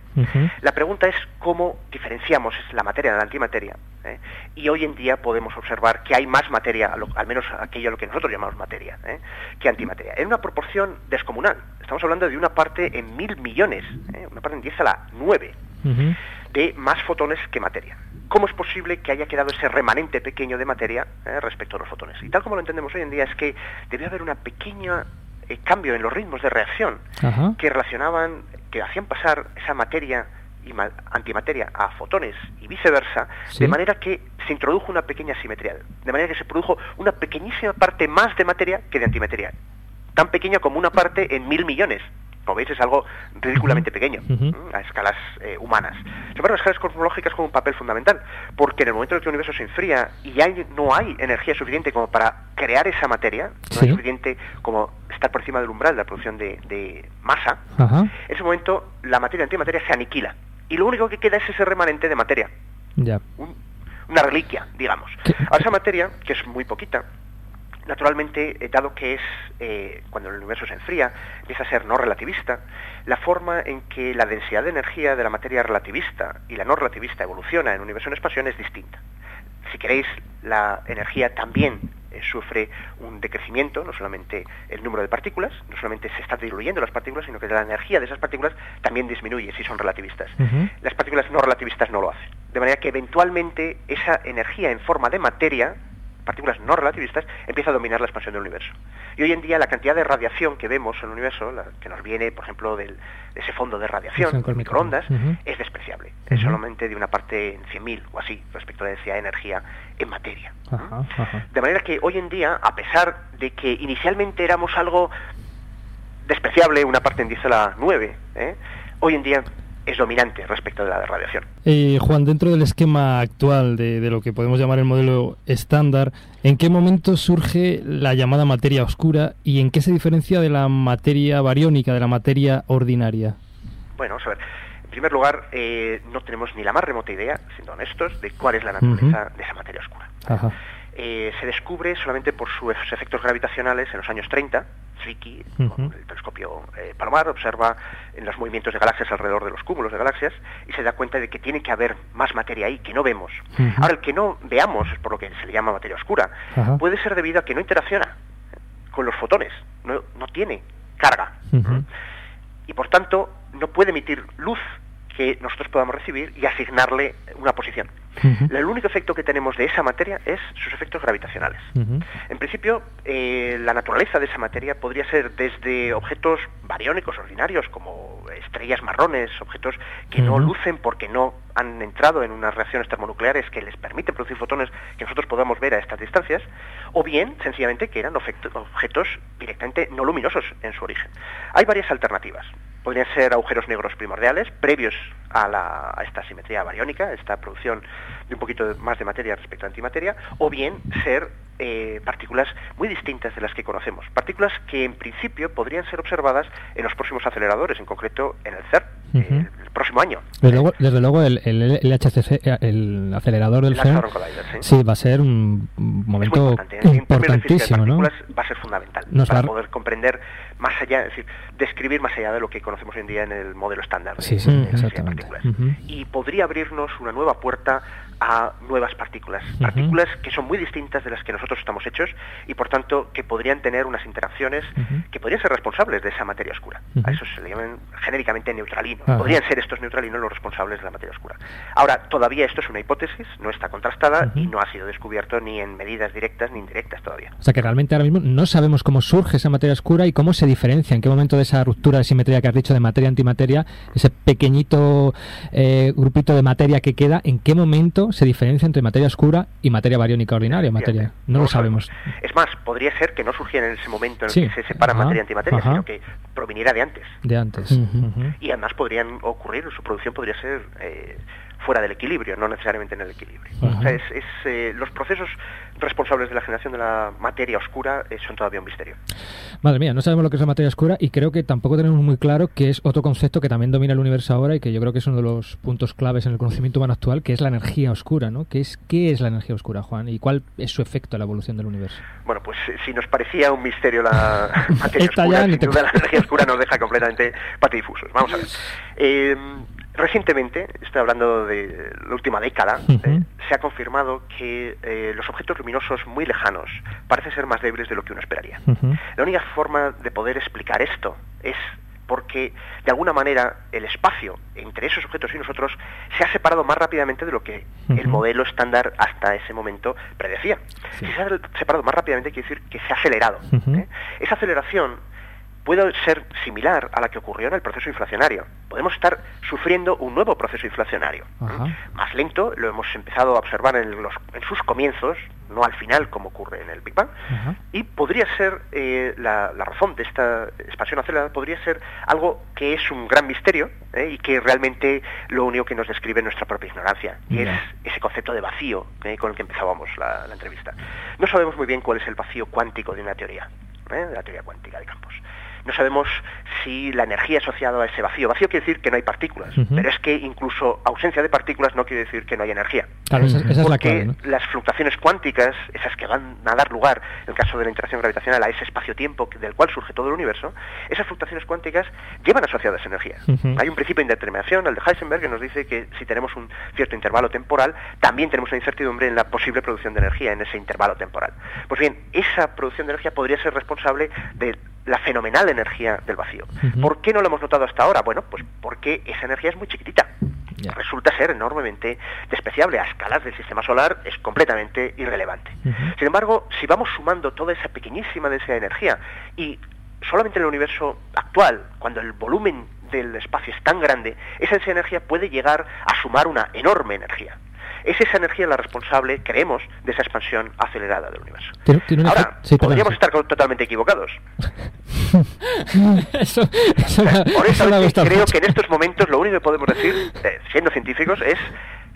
La pregunta es cómo diferenciamos la materia de la antimateria. ¿eh? Y hoy en día podemos observar que hay más materia, al menos aquello a lo que nosotros llamamos materia, ¿eh? que antimateria. En una proporción descomunal. Estamos hablando de una parte en mil millones, ¿eh? una parte en 10 a la 9 de más fotones que materia. ¿Cómo es posible que haya quedado ese remanente pequeño de materia respecto a los fotones? Y tal como lo entendemos hoy en día es que debió haber una pequeña eh, cambio en los ritmos de reacción Ajá. que relacionaban, que hacían pasar esa materia y ma- antimateria a fotones y viceversa, Sí. de manera que se introdujo una pequeña simetría, de manera que se produjo una pequeñísima parte más de materia que de antimateria, tan pequeña como una parte en mil millones. Como veis, es algo ridículamente pequeño a escalas eh, humanas. Sin embargo, las escalas cosmológicas juegan un papel fundamental, porque en el momento en que el universo se enfría y hay- no hay energía suficiente como para crear esa materia, no hay suficiente como estar por encima del umbral de la producción de, de masa, en ese momento la materia antimateria se aniquila. Y lo único que queda es ese remanente de materia, Ya. una reliquia, digamos. Ahora esa materia, que es muy poquita, naturalmente, eh, dado que es eh, cuando el universo se enfría, empieza a ser no relativista, la forma en que la densidad de energía de la materia relativista y la no relativista evoluciona en un universo en expansión es distinta. Si queréis, la energía también eh, sufre un decrecimiento, no solamente el número de partículas, no solamente se están diluyendo las partículas, sino que la energía de esas partículas también disminuye si son relativistas. Las partículas no relativistas no lo hacen. De manera que eventualmente esa energía en forma de materia, partículas no relativistas, empieza a dominar la expansión del universo. Y hoy en día la cantidad de radiación que vemos en el universo, la que nos viene, por ejemplo, del, de ese fondo de radiación, cósmica. microondas, es despreciable. Es solamente de una parte en 100.000 o así respecto a la densidad de energía en materia. De manera que hoy en día, a pesar de que inicialmente éramos algo despreciable, una parte en 10 a la 9, ¿eh? hoy en día es dominante respecto de la radiación. Eh, Juan, dentro del esquema actual de, de lo que podemos llamar el modelo estándar, ¿en qué momento surge la llamada materia oscura y en qué se diferencia de la materia bariónica, de la materia ordinaria? Bueno, vamos a ver. En primer lugar, eh, no tenemos ni la más remota idea, siendo honestos, de cuál es la naturaleza de esa materia oscura. Ajá. Eh, se descubre solamente por sus efectos gravitacionales en los años 30. Zwicky, con el telescopio eh, Palomar, observa en los movimientos de galaxias alrededor de los cúmulos de galaxias y se da cuenta de que tiene que haber más materia ahí que no vemos. Ahora, el que no veamos, es por lo que se le llama materia oscura, puede ser debido a que no interacciona con los fotones, no, no tiene carga. Y por tanto no puede emitir luz que nosotros podamos recibir y asignarle una posición. El único efecto que tenemos de esa materia es sus efectos gravitacionales. En principio, eh, la naturaleza de esa materia podría ser desde objetos bariónicos ordinarios, como estrellas marrones, objetos que no lucen porque no han entrado en unas reacciones termonucleares que les permiten producir fotones que nosotros podamos ver a estas distancias, o bien, sencillamente, que eran objetos directamente no luminosos en su origen. Hay varias alternativas. Podrían ser agujeros negros primordiales, previos a, la- a esta simetría bariónica, esta producción de un poquito más de materia respecto a antimateria, o bien ser eh, partículas muy distintas de las que conocemos. Partículas que en principio podrían ser observadas en los próximos aceleradores, en concreto en el CERN, el próximo año. Desde luego, desde luego el, el eh, el acelerador del El CERN, Hadron Collider, sí. va a ser un momento de de importantísimo, va a ser fundamental Nos para va- poder comprender más allá, es decir, describir más allá de lo que conocemos hoy en día en el modelo estándar de, Sí, sí, de física de. Ujú. Y podría abrirnos una nueva puerta a nuevas partículas, partículas que son muy distintas de las que nosotros estamos hechos y por tanto que podrían tener unas interacciones que podrían ser responsables de esa materia oscura. A eso se le llaman genéricamente neutralinos. Podrían ser estos neutralinos los responsables de la materia oscura. Ahora, todavía esto es una hipótesis, no está contrastada y no ha sido descubierto ni en medidas directas ni indirectas todavía. O sea que realmente ahora mismo no sabemos cómo surge esa materia oscura y cómo se diferencia, en qué momento de esa ruptura de simetría que has dicho de materia-antimateria, ese pequeñito eh, grupito de materia que queda, en qué momento se diferencia entre materia oscura y materia bariónica ordinaria. materia No lo sabemos. Es más, podría ser que no surgiera en ese momento en el Sí. que se separa Ajá, materia y antimateria, ajá. sino que proviniera de antes. De antes. Y además podrían ocurrir, su producción podría ser eh, fuera del equilibrio, no necesariamente en el equilibrio. Ajá. O sea, es, es, eh, los procesos responsables de la generación de la materia oscura eh, son todavía un misterio. Madre mía, no sabemos lo que es la materia oscura y creo que tampoco tenemos muy claro que es otro concepto que también domina el universo ahora y que yo creo que es uno de los puntos claves en el conocimiento humano actual, que es la energía oscura, ¿no? ¿Qué es, qué es la energía oscura, Juan? ¿Y cuál es su efecto en la evolución del universo? Bueno, pues eh, si nos parecía un misterio la materia oscura, sin te duda la energía oscura nos deja completamente patidifusos. Vamos a ver. Eh, recientemente, estoy hablando de la última década, eh, se ha confirmado que eh, los objetos luminosos muy lejanos parecen ser más débiles de lo que uno esperaría. La única forma de poder explicar esto es porque de alguna manera el espacio entre esos objetos y nosotros se ha separado más rápidamente de lo que el modelo estándar hasta ese momento predecía. Si se ha separado más rápidamente quiere decir que se ha acelerado. ¿eh? Esa aceleración puede ser similar a la que ocurrió en el proceso inflacionario. Podemos estar sufriendo un nuevo proceso inflacionario. Más lento, lo hemos empezado a observar en, los- en sus comienzos, no al final como ocurre en el Big Bang, y podría ser eh, la, la razón de esta expansión acelerada, podría ser algo que es un gran misterio ¿eh? y que realmente lo único que nos describe es nuestra propia ignorancia, y es ese concepto de vacío ¿eh? con el que empezábamos la, la entrevista. No sabemos muy bien cuál es el vacío cuántico de una teoría, ¿eh? de la teoría cuántica de campos. No sabemos si la energía asociada a ese vacío, vacío quiere decir que no hay partículas, pero es que incluso ausencia de partículas no quiere decir que no hay energía. Claro, esa, esa es la Porque clave, ¿no? las fluctuaciones cuánticas, esas que van a dar lugar, en el caso de la interacción gravitacional, a ese espacio-tiempo del cual surge todo el universo, esas fluctuaciones cuánticas llevan asociadas energías. Ujú. Hay un principio de indeterminación, el de Heisenberg, que nos dice que si tenemos un cierto intervalo temporal, también tenemos una incertidumbre en la posible producción de energía en ese intervalo temporal. Pues bien, esa producción de energía podría ser responsable de la fenomenal energía del vacío. ¿Por qué no lo hemos notado hasta ahora? Bueno, pues porque esa energía es muy chiquitita resulta ser enormemente despreciable. A escalas del sistema solar es completamente irrelevante. Sin embargo, si vamos sumando toda esa pequeñísima densidad de energía y solamente en el universo actual, cuando el volumen del espacio es tan grande, esa densidad de energía puede llegar a sumar una enorme energía. Es esa energía la responsable, creemos, de esa expansión acelerada del universo. Tiene- tiene un Ahora, sí, podríamos estar totalmente equivocados. eso, eso Honestamente, creo mucho. que en estos momentos lo único que podemos decir, eh, siendo científicos, es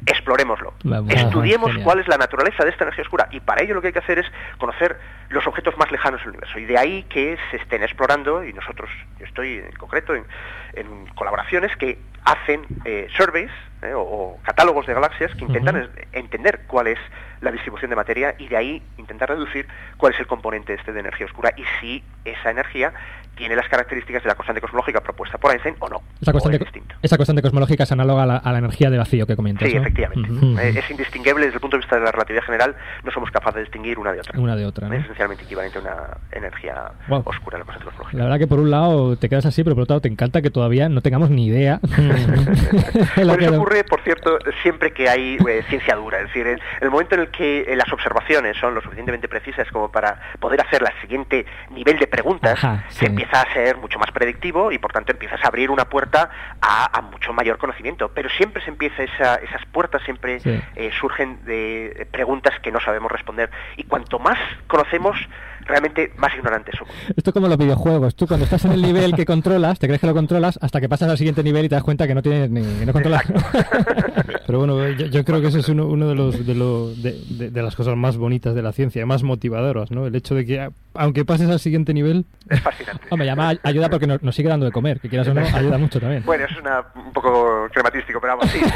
explorémoslo. Vamos. Estudiemos Genial. cuál es la naturaleza de esta energía oscura y para ello lo que hay que hacer es conocer los objetos más lejanos del universo y de ahí que se estén explorando y nosotros, yo estoy en concreto en, en colaboraciones que hacen eh, surveys eh, o, o catálogos de galaxias que intentan entender cuál es la distribución de materia y de ahí intentar reducir cuál es el componente este de energía oscura. Y si esa energía tiene las características de la constante cosmológica propuesta por Einstein o no. Esa o constante, es esa constante cosmológica es análoga a la, a la energía de vacío que comentas. Sí, ¿no? efectivamente. Ujú. Eh, es indistinguible desde el punto de vista de la relatividad general, no somos capaces de distinguir una de otra. Una de otra, ¿no? Es esencialmente equivalente a una energía Wow. oscura en la constante cosmológica. La verdad que por un lado te quedas así, pero por otro lado te encanta que todavía no tengamos ni idea. Bueno, eso ocurre, por cierto, siempre que hay eh, ciencia dura. Es decir, en el momento en el que eh, las observaciones son lo suficientemente precisas como para poder hacer la siguiente nivel de preguntas, Ajá, se sí. Empieza a ser mucho más predictivo y, por tanto, empiezas a abrir una puerta a, a mucho mayor conocimiento. Pero siempre se empieza, esa- esas puertas siempre Sí. eh, surgen de preguntas que no sabemos responder. Y cuanto más conocemos, realmente más ignorantes somos. Esto es como los videojuegos. Tú cuando estás en el nivel que controlas, te crees que lo controlas hasta que pasas al siguiente nivel y te das cuenta que no tienes ni que no controlas. Pero bueno, yo, yo creo que ese es uno, uno de, los, de, lo- de, de- de las cosas más bonitas de la ciencia, más motivadoras, ¿no? El hecho de que, aunque pases al siguiente nivel... Es fascinante. Hombre, llama ayuda porque nos, nos sigue dando de comer, que quieras o no, ayuda mucho también. Bueno, es una, un poco crematístico, pero vamos, sí, sí.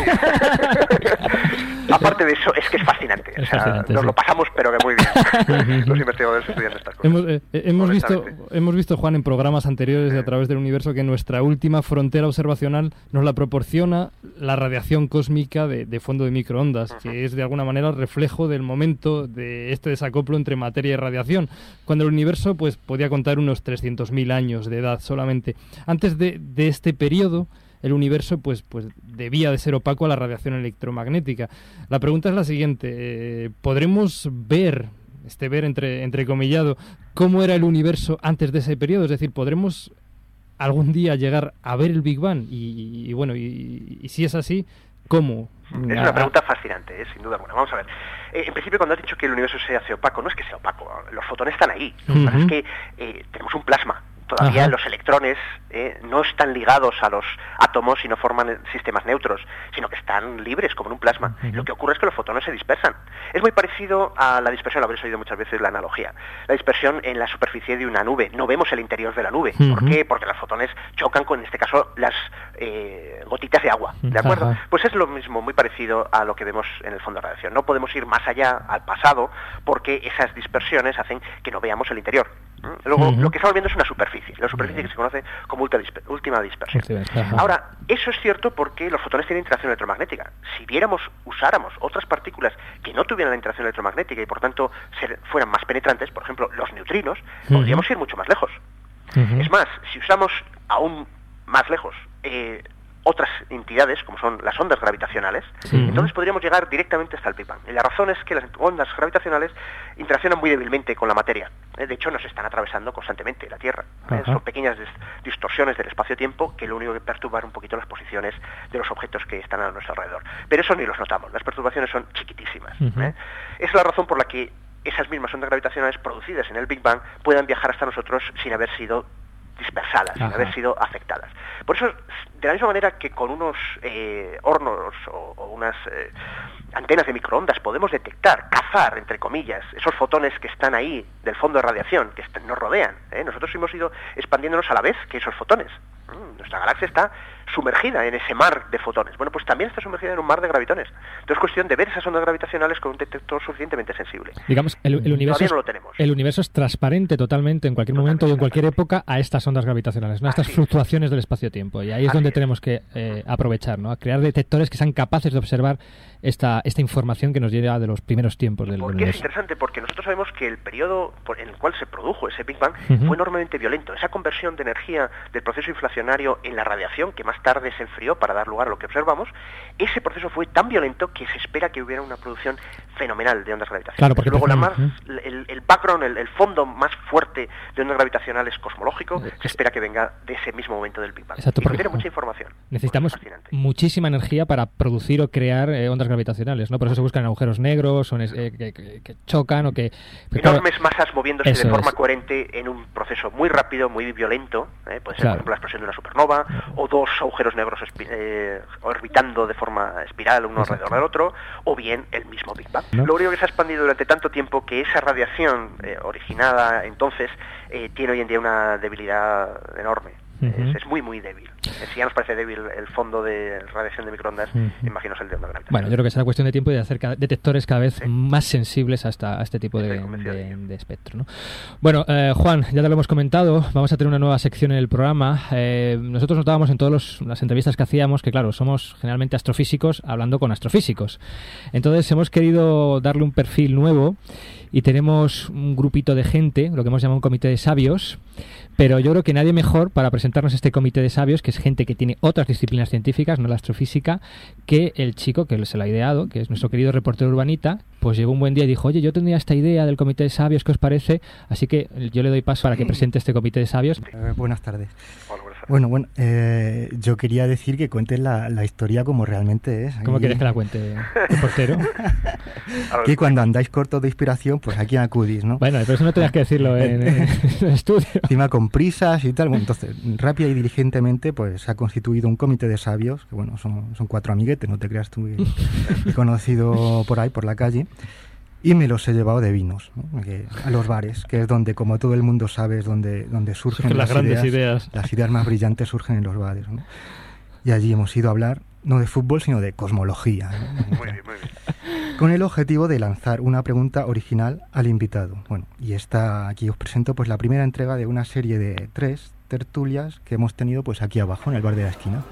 Aparte de eso, es que es fascinante. Es o sea, fascinante, nos sí. lo pasamos, pero que muy bien. Los investigadores estudian estas cosas. Hemos, eh, eh, hemos, visto, hemos visto, Juan, en programas anteriores de A través del universo que nuestra última frontera observacional nos la proporciona la radiación cósmica de, de fondo de microondas, que es de alguna manera reflejo del momento de este desacoplo entre materia y radiación, cuando el universo pues podía contar unos 300.000 años de edad solamente. Antes de, de este periodo, el universo pues, pues debía de ser opaco a la radiación electromagnética. La pregunta es la siguiente, eh, ¿podremos ver, este ver entre, entrecomillado, cómo era el universo antes de ese periodo? Es decir, ¿podremos algún día llegar a ver el Big Bang? Y, bueno, y si es así, ¿cómo? Es una pregunta fascinante, ¿eh? sin duda alguna. Vamos a ver. Eh, en principio, cuando has dicho que el universo se hace opaco, no es que sea opaco, los fotones están ahí. Lo que pasa es que eh, tenemos un plasma. Todavía Ajá. los electrones eh, no están ligados a los átomos y no forman sistemas neutros, sino que están libres como en un plasma. Lo que ocurre es que los fotones se dispersan. Es muy parecido a la dispersión, lo habréis oído muchas veces la analogía. La dispersión en la superficie de una nube. No vemos el interior de la nube. ¿Por qué? Porque los fotones chocan con, en este caso, las eh, gotitas de agua. ¿De acuerdo? Pues es lo mismo, muy parecido a lo que vemos en el fondo de radiación. No podemos ir más allá, al pasado, porque esas dispersiones hacen que no veamos el interior. Luego, lo que estamos viendo es una superficie, la superficie que se conoce como ultra disper- última dispersión. Ahora, eso es cierto porque los fotones tienen interacción electromagnética. Si viéramos, usáramos otras partículas que no tuvieran la interacción electromagnética y por tanto ser- fueran más penetrantes, por ejemplo, los neutrinos, podríamos ir mucho más lejos. Es más, si usamos aún más lejos eh, otras entidades, como son las ondas gravitacionales, Sí. entonces podríamos llegar directamente hasta el Big Bang. Y la razón es que las ondas gravitacionales interaccionan muy débilmente con la materia. Eh, De hecho, nos están atravesando constantemente la Tierra. Eh, Ajá. Son pequeñas dis- distorsiones del espacio-tiempo que lo único que perturban un poquito las posiciones de los objetos que están a nuestro alrededor. Pero eso ni los notamos. Las perturbaciones son chiquitísimas. ¿eh? Es la razón por la que esas mismas ondas gravitacionales producidas en el Big Bang puedan viajar hasta nosotros sin haber sido dispersadas, sin haber sido afectadas. Por eso, de la misma manera que con unos eh, hornos o, o unas eh, antenas de microondas podemos detectar, cazar, entre comillas, esos fotones que están ahí del fondo de radiación, que nos rodean, ¿eh? nosotros hemos ido expandiéndonos a la vez que esos fotones. Mm, Nuestra galaxia está sumergida en ese mar de fotones. Bueno, pues también está sumergida en un mar de gravitones. Entonces es cuestión de ver esas ondas gravitacionales con un detector suficientemente sensible. Digamos, el, el universo es, no lo tenemos. el universo es transparente totalmente en cualquier momento y en cualquier época a estas ondas gravitacionales, ¿no? a estas Así es. fluctuaciones del espacio-tiempo. Y ahí es Así donde es. tenemos que eh, aprovechar, ¿no? a crear detectores que sean capaces de observar esta, esta información que nos llega de los primeros tiempos del ¿Por qué es interesante? Porque nosotros sabemos que el periodo por- en el cual se produjo ese Big Bang fue enormemente violento. Esa conversión de energía del proceso inflacionario en la radiación, que más más tarde se enfrió para dar lugar a lo que observamos, ese proceso fue tan violento que se espera que hubiera una producción fenomenal de ondas gravitacionales. Claro, porque Luego, la más, precisamente- el, el background, el, el fondo más fuerte de ondas gravitacionales cosmológico, se espera que venga de ese mismo momento del Big Bang. Exacto, porque- contiene mucha información. Necesitamos muchísima energía para producir o crear eh, ondas gravitacionales, ¿no? Por eso se buscan agujeros negros o eh, que, que- que chocan o que... que claro, Enormes masas moviéndose de forma es. coherente en un proceso muy rápido, muy violento. ¿eh? Puede ser, Claro. por ejemplo, la explosión de una supernova o dos agujeros negros eh, orbitando de forma espiral uno Exacto. alrededor del otro, o bien el mismo Big Bang. ¿No? Lo único que se ha expandido durante tanto tiempo que esa radiación eh, originada entonces eh, tiene hoy en día una debilidad enorme. Es, es muy, muy débil. Si ya nos parece débil el fondo de radiación de microondas, Ujú. imaginaos el de onda gravitacional. Bueno, yo creo que será cuestión de tiempo y de hacer detectores cada vez más sensibles a, esta- a este tipo de, de- de espectro. ¿no? Bueno, eh, Juan, ya te lo hemos comentado, vamos a tener una nueva sección en el programa. Eh, nosotros notábamos en todas las entrevistas que hacíamos que, claro, somos generalmente astrofísicos hablando con astrofísicos. Entonces hemos querido darle un perfil nuevo y tenemos un grupito de gente, lo que hemos llamado un comité de sabios, pero yo creo que nadie mejor para presentarnos este comité de sabios, que es gente que tiene otras disciplinas científicas, no la astrofísica, que el chico que se lo ha ideado, que es nuestro querido reportero urbanita, pues llegó un buen día y dijo, oye, yo tendría esta idea del comité de sabios, ¿qué os parece? Así que yo le doy paso para que presente este comité de sabios. Eh, buenas tardes. Bueno, bueno, eh, yo quería decir que cuentes la, la historia como realmente es. ¿Cómo Ahí- quieres que la cuente, reportero? que cuando andáis cortos de inspiración, pues aquí acudís, ¿no? Bueno, pero eso no tenías que decirlo en, en el estudio. Encima con prisas y tal. Bueno, entonces, rápida y diligentemente, pues se ha constituido un comité de sabios, que bueno, son, son cuatro amiguetes, no te creas tú que he conocido por ahí, por la calle. Y me los he llevado de vinos, ¿no? Que- a los bares, que es donde, como todo el mundo sabe, es donde, donde surgen Surgen las grandes ideas. Las ideas más brillantes surgen en los bares. ¿no? Y allí hemos ido a hablar, no de fútbol, sino de cosmología. ¿no? Muy bien, muy bien. con el objetivo de lanzar una pregunta original al invitado. Bueno, y esta aquí os presento pues la primera entrega de una serie de tres tertulias que hemos tenido pues aquí abajo en el bar de la esquina.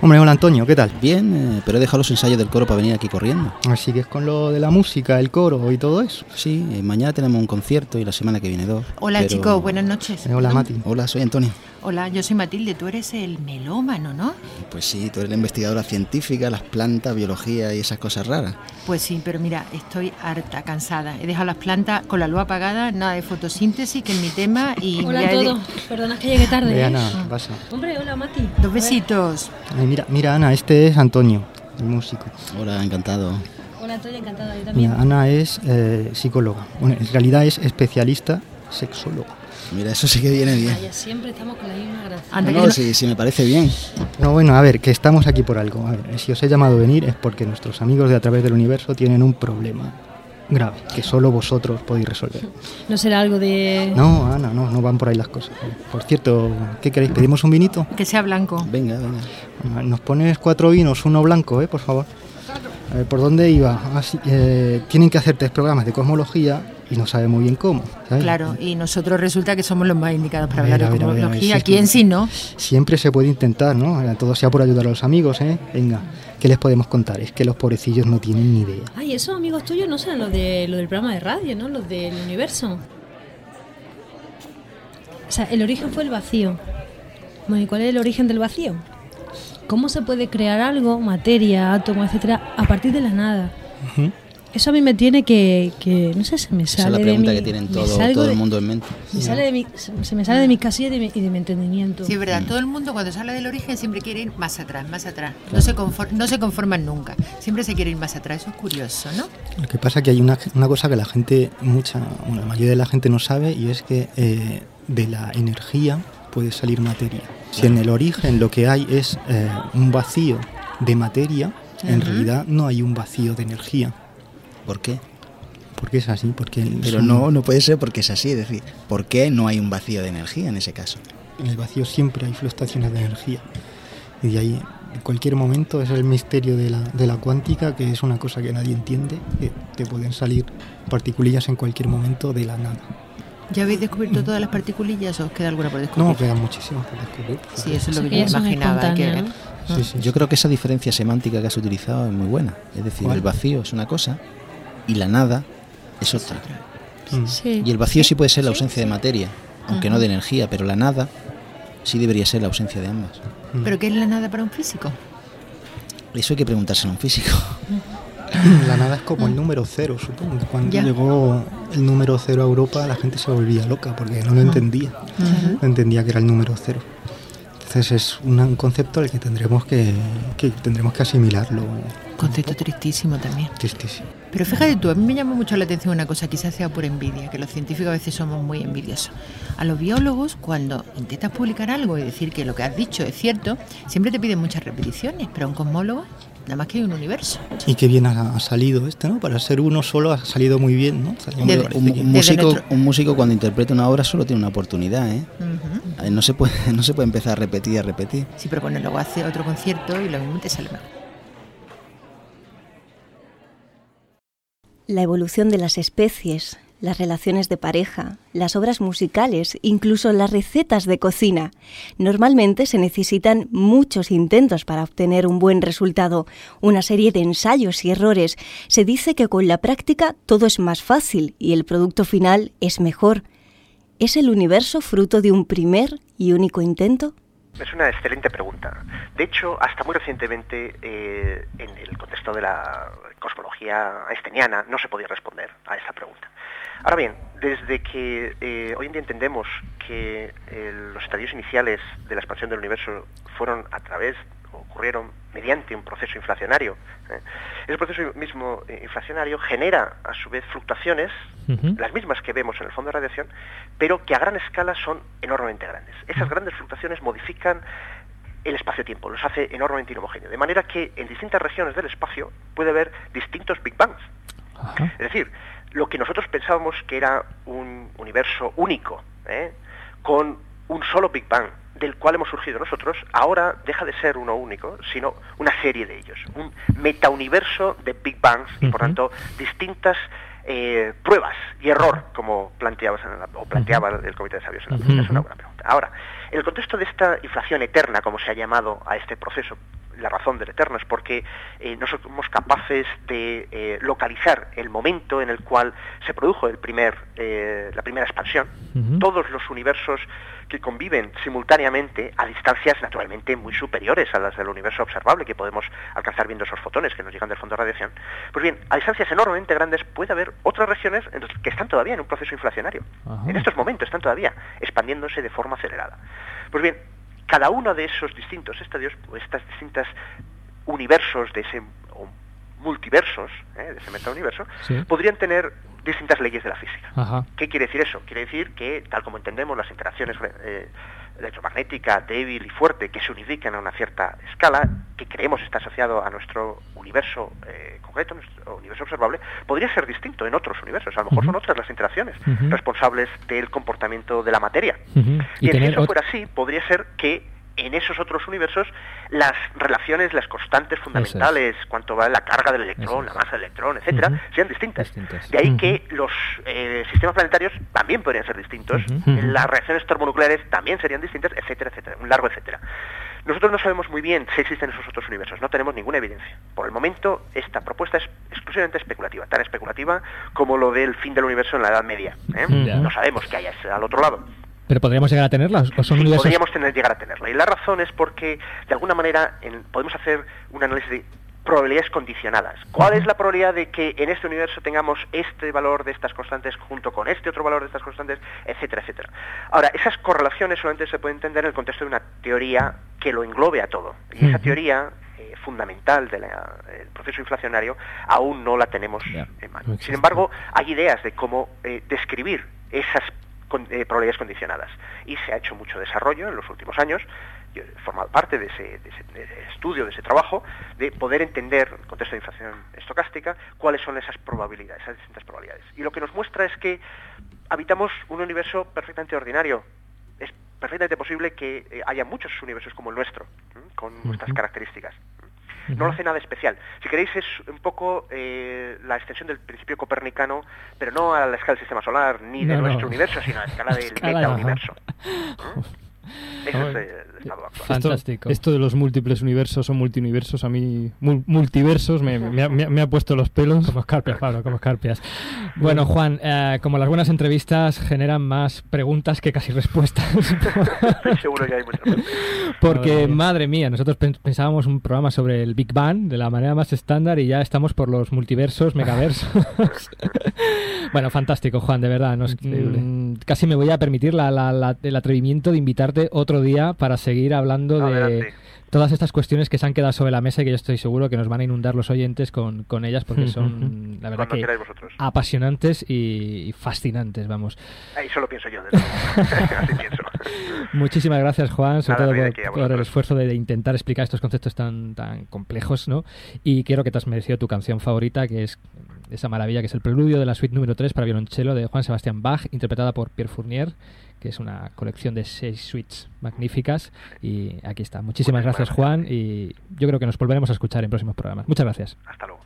Hombre, hola Antonio, ¿qué tal? Bien, eh, pero he dejado los ensayos del coro para venir aquí corriendo. Así que es con lo de la música, el coro y todo eso. Sí, eh, mañana tenemos un concierto y la semana que viene dos. Hola pero- chicos, buenas noches. Eh, hola Mati. Hola, soy Antonio. Hola, yo soy Matilde, tú eres el melómano, ¿no? Pues sí, tú eres la investigadora científica, las plantas, biología y esas cosas raras. Pues sí, pero mira, estoy harta, cansada. He dejado las plantas con la luz apagada, nada de fotosíntesis, que es mi tema, y... Hola a he todos. Perdona que llegue tarde. Ve, ¿eh? Ana, pasa. Hombre, hola Mati. Dos besitos. Ay, mira, mira Ana, este es Antonio, el músico. Hola, encantado. Hola, estoy encantada. Yo también. Mira, Ana es eh, psicóloga. Bueno, en realidad es especialista sexóloga. Mira, eso sí que viene bien. Vaya, siempre estamos con la misma gracia. No, no, sí, me parece bien. No, bueno, a ver, que estamos aquí por algo. A ver, si os he llamado a venir es porque nuestros amigos de A través del universo tienen un problema grave que solo vosotros podéis resolver. No será algo de... No, Ana, no, no van por ahí las cosas. Por cierto, ¿qué queréis? ¿Pedimos un vinito? Que sea blanco. Venga, venga. Nos pones cuatro vinos, uno blanco, ¿eh? Por favor. A ver, ¿por dónde iba? Ah, sí, eh, tienen que hacer tres programas de cosmología y no sabe muy bien cómo. ¿sabes? Claro, y nosotros resulta que somos los más indicados para A hablar de ver, ver, cosmología. ¿Quién si no? Siempre se puede intentar, ¿no? Todo sea por ayudar a los amigos, ¿eh? Venga, ¿qué les podemos contar? Es que los pobrecillos no tienen ni idea. Ay, esos amigos tuyos no serán los, de, los del programa de radio, ¿no? Los del universo. O sea, el origen fue el vacío. Bueno, ¿y cuál es el origen del vacío? ¿Cómo se puede crear algo, materia, átomo, etcétera, a partir de la nada? Eso a mí me tiene que, que no sé, se me Esa sale es la pregunta de mi, que tienen todo, todo el de- mundo en mente. me sale de mi, se me sale de mi casilla y de mi, y de mi entendimiento. Sí, es verdad. Todo el mundo cuando se habla del origen siempre quiere ir más atrás, más atrás. No, se confor- no se conforman nunca. Siempre se quiere ir más atrás. Eso es curioso, ¿no? Lo que pasa es que hay una, una cosa que la gente, mucha, bueno, la mayoría de la gente no sabe y es que eh, de la energía puede salir materia. Si en el origen lo que hay es eh, un vacío de materia, en Ujú. realidad no hay un vacío de energía. ¿Por qué? Porque es así, porque Pero son- no, no puede ser porque es así. Es decir, ¿por qué no hay un vacío de energía en ese caso? En el vacío siempre hay fluctuaciones de energía. Y de ahí, en cualquier momento, es el misterio de la, de la cuántica, que es una cosa que nadie entiende, que te pueden salir partículas en cualquier momento de la nada. ¿Ya habéis descubierto todas las particulillas o os queda alguna por descubrir? No, quedan muchísimas por descubrir. Sí, eso es lo que que yo imaginaba. que ver. Sí, sí, Yo creo que esa diferencia semántica que has utilizado es muy buena. Es decir, ¿Cuál? el vacío es una cosa y la nada es otra. Mm. Sí. Y el vacío sí puede ser la ausencia de materia, aunque Ajá. no de energía, pero la nada sí debería ser la ausencia de ambas. ¿Pero qué es la nada para un físico? Eso hay que preguntárselo a un físico. La nada es como el número cero, supongo. Cuando Ya. llegó el número cero a Europa, la gente se volvía loca porque no lo entendía. No entendía que era el número cero. Entonces es un concepto al que tendremos que, que tendremos que asimilarlo. Concepto tristísimo también. Tristísimo. Pero fíjate tú, a mí me llama mucho la atención una cosa, quizás sea por envidia, que los científicos a veces somos muy envidiosos. A los biólogos, cuando intentas publicar algo y decir que lo que has dicho es cierto, siempre te piden muchas repeticiones, pero a un cosmólogo, nada más que hay un universo. Y qué bien ha, ha salido este, ¿no? Para ser uno solo ha salido muy bien, ¿no? Músico, un músico cuando interpreta una obra solo tiene una oportunidad, ¿eh? Eh, No se puede, no se puede empezar a repetir y a repetir. Sí, pero bueno, luego hace otro concierto y lo mismo te sale mejor. La evolución de las especies, las relaciones de pareja, las obras musicales, incluso las recetas de cocina. Normalmente se necesitan muchos intentos para obtener un buen resultado, una serie de ensayos y errores. Se dice que con la práctica todo es más fácil y el producto final es mejor. ¿Es el universo fruto de un primer y único intento? Es una excelente pregunta. De hecho, hasta muy recientemente, eh, en el contexto de la cosmología einsteiniana, no se podía responder a esa pregunta. Ahora bien, desde que eh, hoy en día entendemos que eh, los estadios iniciales de la expansión del universo fueron a través, ocurrieron mediante un proceso inflacionario, ¿eh? ese proceso mismo eh, inflacionario genera a su vez fluctuaciones las mismas que vemos en el fondo de radiación, pero que a gran escala son enormemente grandes. Esas grandes fluctuaciones modifican el espacio-tiempo, los hace enormemente inhomogéneos, de manera que en distintas regiones del espacio puede haber distintos Big Bangs. Es decir, lo que nosotros pensábamos que era un universo único, ¿eh? con un solo Big Bang, del cual hemos surgido nosotros, ahora deja de ser uno único, sino una serie de ellos, un metauniverso de Big Bangs y por tanto distintas eh, pruebas y error, como planteabas en la- o planteaba el Comité de Sabios en la. Es una buena pregunta. Ahora, en el contexto de esta inflación eterna, como se ha llamado a este proceso, la razón del eterno es porque eh, no somos capaces de eh, localizar el momento en el cual se produjo el primer, eh, la primera expansión. Todos los universos que conviven simultáneamente a distancias naturalmente muy superiores a las del universo observable que podemos alcanzar viendo esos fotones que nos llegan del fondo de radiación. Pues bien, a distancias enormemente grandes puede haber otras regiones en las que están todavía en un proceso inflacionario. En estos momentos están todavía expandiéndose de forma acelerada. Pues bien, cada uno de esos distintos estadios, o estas distintas universos de ese o multiversos, ¿eh? de ese metauniverso, Sí. podrían tener distintas leyes de la física. Ajá. ¿Qué quiere decir eso? Quiere decir que, tal como entendemos las interacciones eh, electromagnética débil y fuerte que se unifican a una cierta escala, que creemos está asociado a nuestro universo eh, concreto, nuestro universo observable, podría ser distinto en otros universos. A lo mejor son otras las interacciones responsables del comportamiento de la materia. Y si eso fuera así, podría ser que en esos otros universos las relaciones, las constantes fundamentales, cuánto vale la carga del electrón, la masa del electrón, etcétera, sean distintas. Distintas. De ahí que los eh, sistemas planetarios también podrían ser distintos, las reacciones termonucleares también serían distintas, etcétera, etcétera, un largo etcétera. Nosotros no sabemos muy bien si existen esos otros universos, no tenemos ninguna evidencia. Por el momento, esta propuesta es exclusivamente especulativa, tan especulativa como lo del fin del universo en la Edad Media. ¿eh? No sabemos qué hay al otro lado. ¿Pero podríamos llegar a tenerlas? ¿O son Sí, universos? podríamos tener, llegar a tenerla. Y la razón es porque, de alguna manera, en- podemos hacer un análisis de probabilidades condicionadas. ¿Cuál es la probabilidad de que en este universo tengamos este valor de estas constantes junto con este otro valor de estas constantes, etcétera, etcétera? Ahora, esas correlaciones solamente se pueden entender en el contexto de una teoría que lo englobe a todo. Y esa teoría eh, fundamental del proceso inflacionario aún no la tenemos en mano. Sin embargo, hay ideas de cómo eh, describir esas con- eh, probabilidades condicionadas. Y se ha hecho mucho desarrollo en los últimos años. Yo he formado parte de ese, de ese- de ese estudio, de ese trabajo, de poder entender, en el contexto de inflación estocástica, cuáles son esas probabilidades, esas distintas probabilidades. Y lo que nos muestra es que habitamos un universo perfectamente ordinario. Es perfectamente posible que eh, haya muchos universos como el nuestro, con nuestras características. No lo hace nada especial. Si queréis es un poco eh, la extensión del principio copernicano, pero no a la escala del sistema solar ni de No, no. nuestro universo, sino a la escala del metauniverso. Ese es el estado actual. Fantástico. Esto, de los múltiples universos o multiuniversos, a mí, mul- multiversos, me, me ha- me me ha puesto los pelos. Como escarpias, Pablo, como escarpias. Bueno, Juan, eh, como las buenas entrevistas generan más preguntas que casi respuestas. Seguro que hay muchas. Porque, madre mía, nosotros pen- pensábamos un programa sobre el Big Bang de la manera más estándar y ya estamos por los multiversos, megaversos. bueno, fantástico, Juan, de verdad. nos- Increíble. mm, casi me voy a permitir la- la- la- el atrevimiento de invitarte otro día para seguir hablando de todas estas cuestiones que se han quedado sobre la mesa y que yo estoy seguro que nos van a inundar los oyentes con, con ellas porque son, la verdad, que apasionantes y, fascinantes, vamos. Ahí solo pienso yo. Así pienso. Muchísimas gracias, Juan, sobre Nada, todo por, por el esfuerzo de, de intentar explicar estos conceptos tan, tan complejos, ¿no? Y quiero que te has merecido tu canción favorita, que es esa maravilla, que es el preludio de la suite número 3 para violonchelo de Juan Sebastián Bach, interpretada por Pierre Fournier, que es una colección de seis suites magníficas. Y aquí está. Muchísimas gracias, Juan, y yo creo que nos volveremos a escuchar en próximos programas. Muchas gracias. Hasta luego.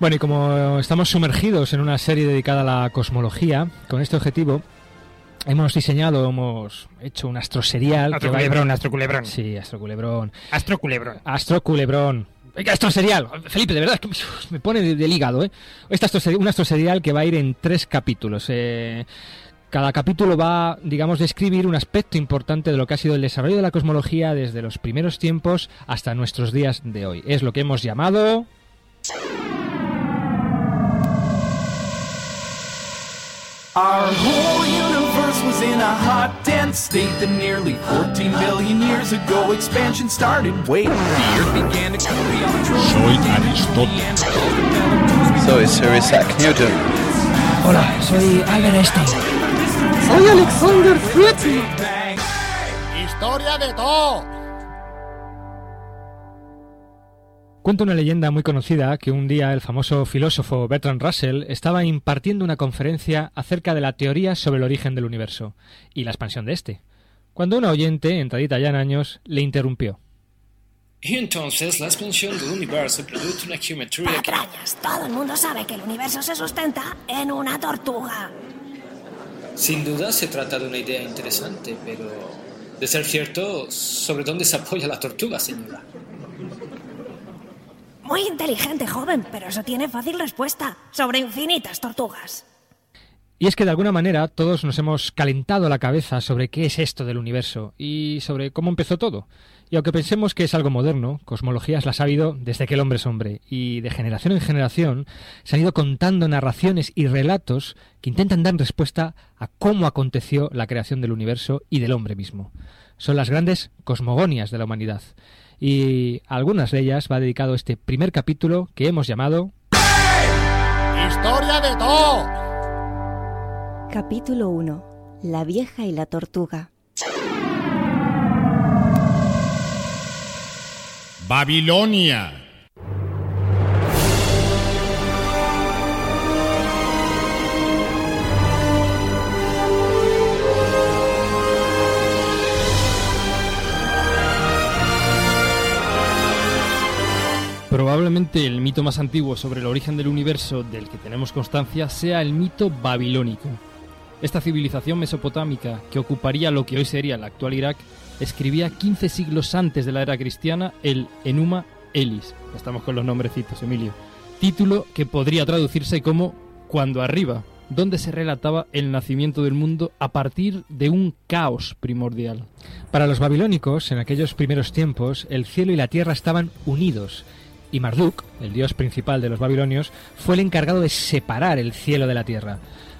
Bueno, y como estamos sumergidos en una serie dedicada a la cosmología, con este objetivo hemos diseñado, hemos hecho un astroserial. Astroculebrón, astroculebrón. Sí, astroculebrón. Astroculebrón. Astroculebrón. Astroserial. Felipe, de verdad, es que me pone de- del hígado, ¿eh? Este un astroserial que va a ir en tres capítulos. eh, cada capítulo va, digamos, describir un aspecto importante de lo que ha sido el desarrollo de la cosmología desde los primeros tiempos hasta nuestros días de hoy. Es lo que hemos llamado... Our whole universe was in a hot, dense state that nearly 14 billion years ago expansion started. Wait, the Earth began to cool beyond Soy Aristóteles. Soy Sir Isaac Newton. Hola, soy Albert Einstein. Soy Alexander Fritz. Historia de todo. Cuenta una leyenda muy conocida que un día el famoso filósofo Bertrand Russell estaba impartiendo una conferencia acerca de la teoría sobre el origen del universo y la expansión de este, cuando una oyente, entradita ya en años, le interrumpió. Y entonces la expansión del universo produce una geometría que... Patrañas, todo el mundo sabe que el universo se sustenta en una tortuga. Sin duda se trata de una idea interesante, pero de ser cierto, ¿sobre dónde se apoya la tortuga, señora? Muy inteligente, joven, pero eso tiene fácil respuesta. Sobre infinitas tortugas. Y es que de alguna manera todos nos hemos calentado la cabeza sobre qué es esto del universo y sobre cómo empezó todo. Y aunque pensemos que es algo moderno, cosmologías las ha habido desde que el hombre es hombre, y de generación en generación se han ido contando narraciones y relatos que intentan dar respuesta a cómo aconteció la creación del universo y del hombre mismo. Son las grandes cosmogonias de la humanidad. Y a algunas de ellas va dedicado este primer capítulo que hemos llamado Historia de todo. Capítulo 1. La vieja y la tortuga. Babilonia. Probablemente el mito más antiguo sobre el origen del universo del que tenemos constancia sea el mito babilónico. Esta civilización mesopotámica, que ocuparía lo que hoy sería el actual Irak, escribía 15 siglos antes de la era cristiana el Enuma Elis. Estamos con los nombrecitos, Emilio. Título que podría traducirse como Cuando arriba, donde se relataba el nacimiento del mundo a partir de un caos primordial. Para los babilónicos, en aquellos primeros tiempos, el cielo y la tierra estaban unidos, y Marduk, el dios principal de los babilonios, fue el encargado de separar el cielo de la tierra.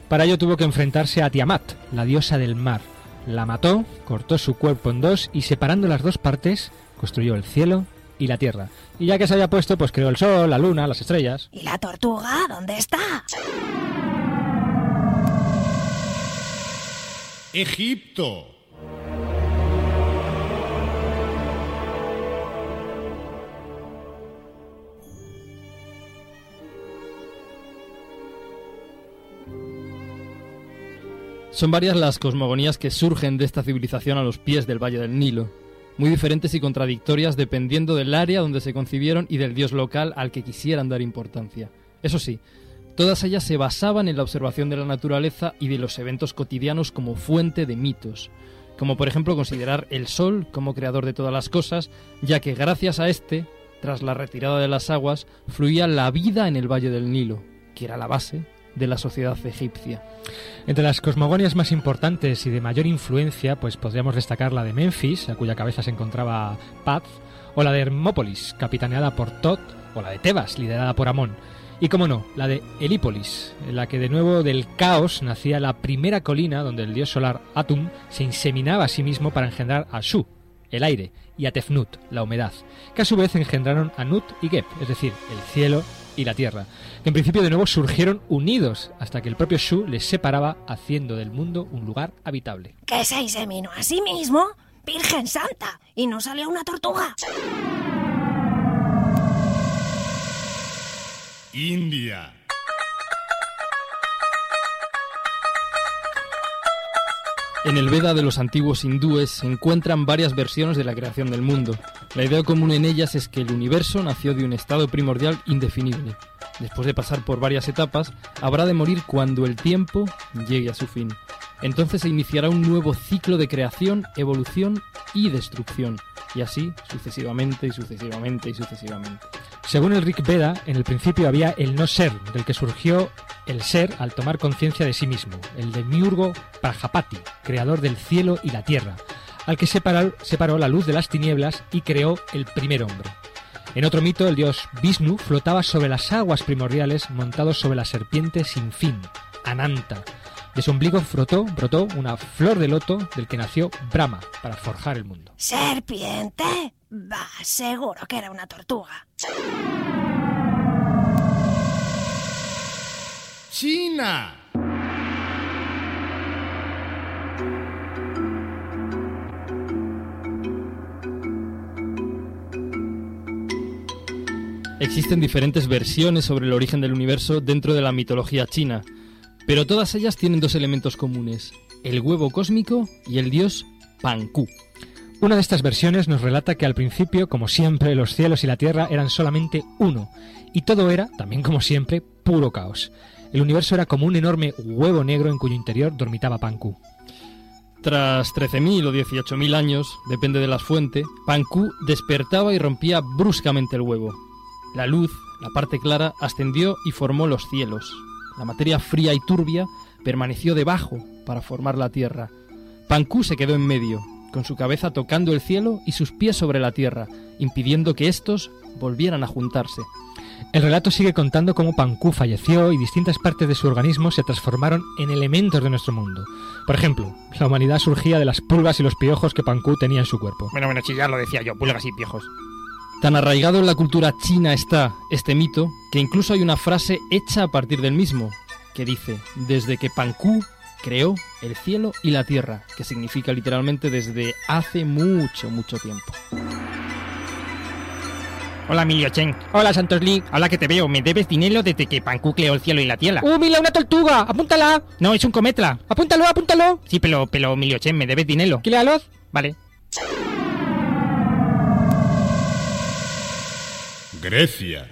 Para ello tuvo que enfrentarse a Tiamat, la diosa del mar. La mató, cortó su cuerpo en dos y separando las dos partes, construyó el cielo y la tierra. Y ya que se haya puesto, pues creó el sol, la luna, las estrellas. ¿Y la tortuga dónde está? Egipto. Son varias las cosmogonías que surgen de esta civilización a los pies del Valle del Nilo, muy diferentes y contradictorias dependiendo del área donde se concibieron y del dios local al que quisieran dar importancia. Eso sí, todas ellas se basaban en la observación de la naturaleza y de los eventos cotidianos como fuente de mitos, como por ejemplo considerar el sol como creador de todas las cosas, ya que gracias a este, tras la retirada de las aguas, fluía la vida en el Valle del Nilo, que era la base de la sociedad egipcia. Entre las cosmogonias más importantes y de mayor influencia, pues podríamos destacar la de Memphis, a cuya cabeza se encontraba Paz, o la de Hermópolis, capitaneada por Tot, o la de Tebas, liderada por Amón. Y como no, la de Helípolis, en la que de nuevo del caos nacía la primera colina donde el dios solar Atum se inseminaba a sí mismo para engendrar a Shu, el aire, y a Tefnut, la humedad, que a su vez engendraron a Nut y Geb, es decir, el cielo y la tierra, que en principio de nuevo surgieron unidos hasta que el propio Shu les separaba haciendo del mundo un lugar habitable. Que se inseminó a sí mismo. Virgen Santa. Y no salió una tortuga. India. En el Veda de los antiguos hindúes se encuentran varias versiones de la creación del mundo. La idea común en ellas es que el universo nació de un estado primordial indefinible. Después de pasar por varias etapas, habrá de morir cuando el tiempo llegue a su fin. Entonces se iniciará un nuevo ciclo de creación, evolución y destrucción. Y así sucesivamente y sucesivamente y sucesivamente. Según el Rig Veda, en el principio había el no ser, del que surgió el ser al tomar conciencia de sí mismo, el de Miurgo Prajapati, creador del cielo y la tierra, al que separó, separó la luz de las tinieblas y creó el primer hombre. En otro mito, el dios Vishnu flotaba sobre las aguas primordiales montado sobre la serpiente sin fin, Ananta. De su ombligo frotó, brotó una flor de loto del que nació Brahma para forjar el mundo. ¿Serpiente? Va, seguro que era una tortuga. China. Existen diferentes versiones sobre el origen del universo dentro de la mitología china, pero todas ellas tienen dos elementos comunes, el huevo cósmico y el dios Panku. Una de estas versiones nos relata que al principio, como siempre, los cielos y la tierra eran solamente uno, y todo era, también como siempre, puro caos. El universo era como un enorme huevo negro en cuyo interior dormitaba Panku. Tras 13.000 o 18.000 años, depende de la fuente, Panku despertaba y rompía bruscamente el huevo. La luz, la parte clara, ascendió y formó los cielos. La materia fría y turbia permaneció debajo para formar la tierra. Panku se quedó en medio, con su cabeza tocando el cielo y sus pies sobre la tierra, impidiendo que éstos volvieran a juntarse. El relato sigue contando cómo Panku falleció y distintas partes de su organismo se transformaron en elementos de nuestro mundo. Por ejemplo, la humanidad surgía de las pulgas y los piojos que Panku tenía en su cuerpo. Bueno, bueno, si ya lo decía yo, pulgas y piojos. Tan arraigado en la cultura china está este mito que incluso hay una frase hecha a partir del mismo, que dice, desde que Panku creó el cielo y la tierra, que significa literalmente desde hace mucho, mucho tiempo. Hola, Emilio Chen. Hola, Santos Lee. Hola, que te veo. ¿Me debes dinero desde que Panku creó el cielo y la tierra? ¡Uh, mira, una tortuga! ¡Apúntala! No, es un cometla. ¡Apúntalo, apúntalo! Sí, pero, pero Emilio Chen, ¿me debes dinero? ¿Qué le aloz? Vale. Grecia.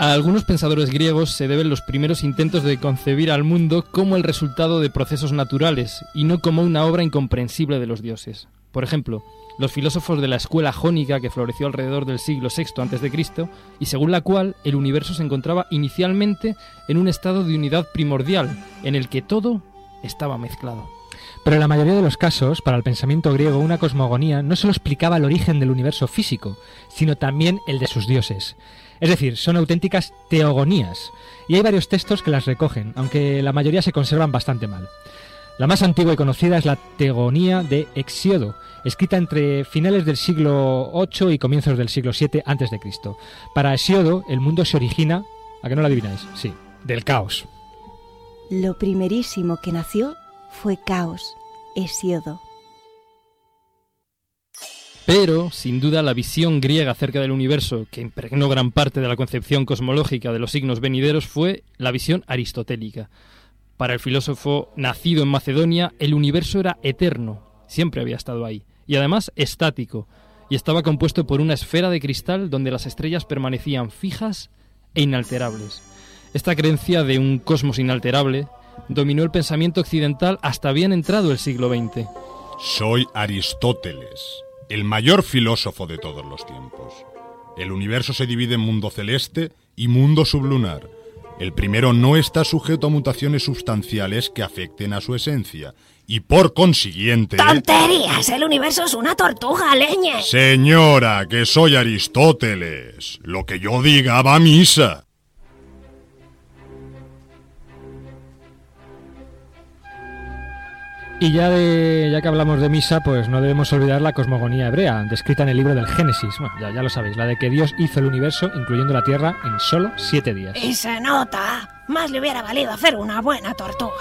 A algunos pensadores griegos se deben los primeros intentos de concebir al mundo como el resultado de procesos naturales y no como una obra incomprensible de los dioses. Por ejemplo, los filósofos de la escuela jónica que floreció alrededor del siglo VI a.C. y según la cual el universo se encontraba inicialmente en un estado de unidad primordial en el que todo estaba mezclado. Pero en la mayoría de los casos, para el pensamiento griego, una cosmogonía no solo explicaba el origen del universo físico, sino también el de sus dioses. Es decir, son auténticas teogonías, y hay varios textos que las recogen, aunque la mayoría se conservan bastante mal. La más antigua y conocida es la Teogonía de Hexiodo, escrita entre finales del siglo VIII y comienzos del siglo VII a.C. Para Hesiodo, el mundo se origina, ¿a que no lo adivináis? Sí, del caos. Lo primerísimo que nació fue caos, Hesiodo. Pero, sin duda, la visión griega acerca del universo, que impregnó gran parte de la concepción cosmológica de los signos venideros, fue la visión aristotélica. Para el filósofo nacido en Macedonia, el universo era eterno, siempre había estado ahí, y además estático, y estaba compuesto por una esfera de cristal donde las estrellas permanecían fijas e inalterables. Esta creencia de un cosmos inalterable dominó el pensamiento occidental hasta bien entrado el siglo XX. Soy Aristóteles, el mayor filósofo de todos los tiempos. El universo se divide en mundo celeste y mundo sublunar. El primero no está sujeto a mutaciones sustanciales que afecten a su esencia y por consiguiente... ¡Tonterías! El universo es una tortuga, leñe. Señora, que soy Aristóteles. Lo que yo diga va a misa. Y ya, de, ya que hablamos de misa, pues no debemos olvidar la cosmogonía hebrea, descrita en el libro del Génesis. Bueno, ya, ya lo sabéis, la de que Dios hizo el universo, incluyendo la Tierra, en solo siete días. Y se nota. Más le hubiera valido hacer una buena tortuga.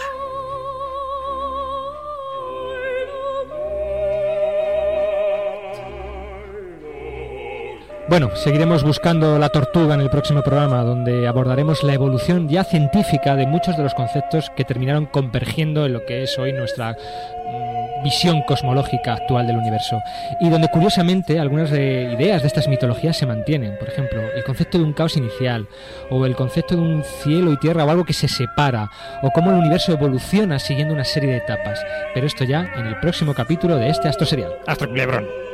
Bueno, seguiremos buscando la tortuga en el próximo programa, donde abordaremos la evolución ya científica de muchos de los conceptos que terminaron convergiendo en lo que es hoy nuestra mm, visión cosmológica actual del universo. Y donde curiosamente algunas de ideas de estas mitologías se mantienen. Por ejemplo, el concepto de un caos inicial, o el concepto de un cielo y tierra o algo que se separa, o cómo el universo evoluciona siguiendo una serie de etapas. Pero esto ya en el próximo capítulo de este Astro Serial. Astro Lebrón.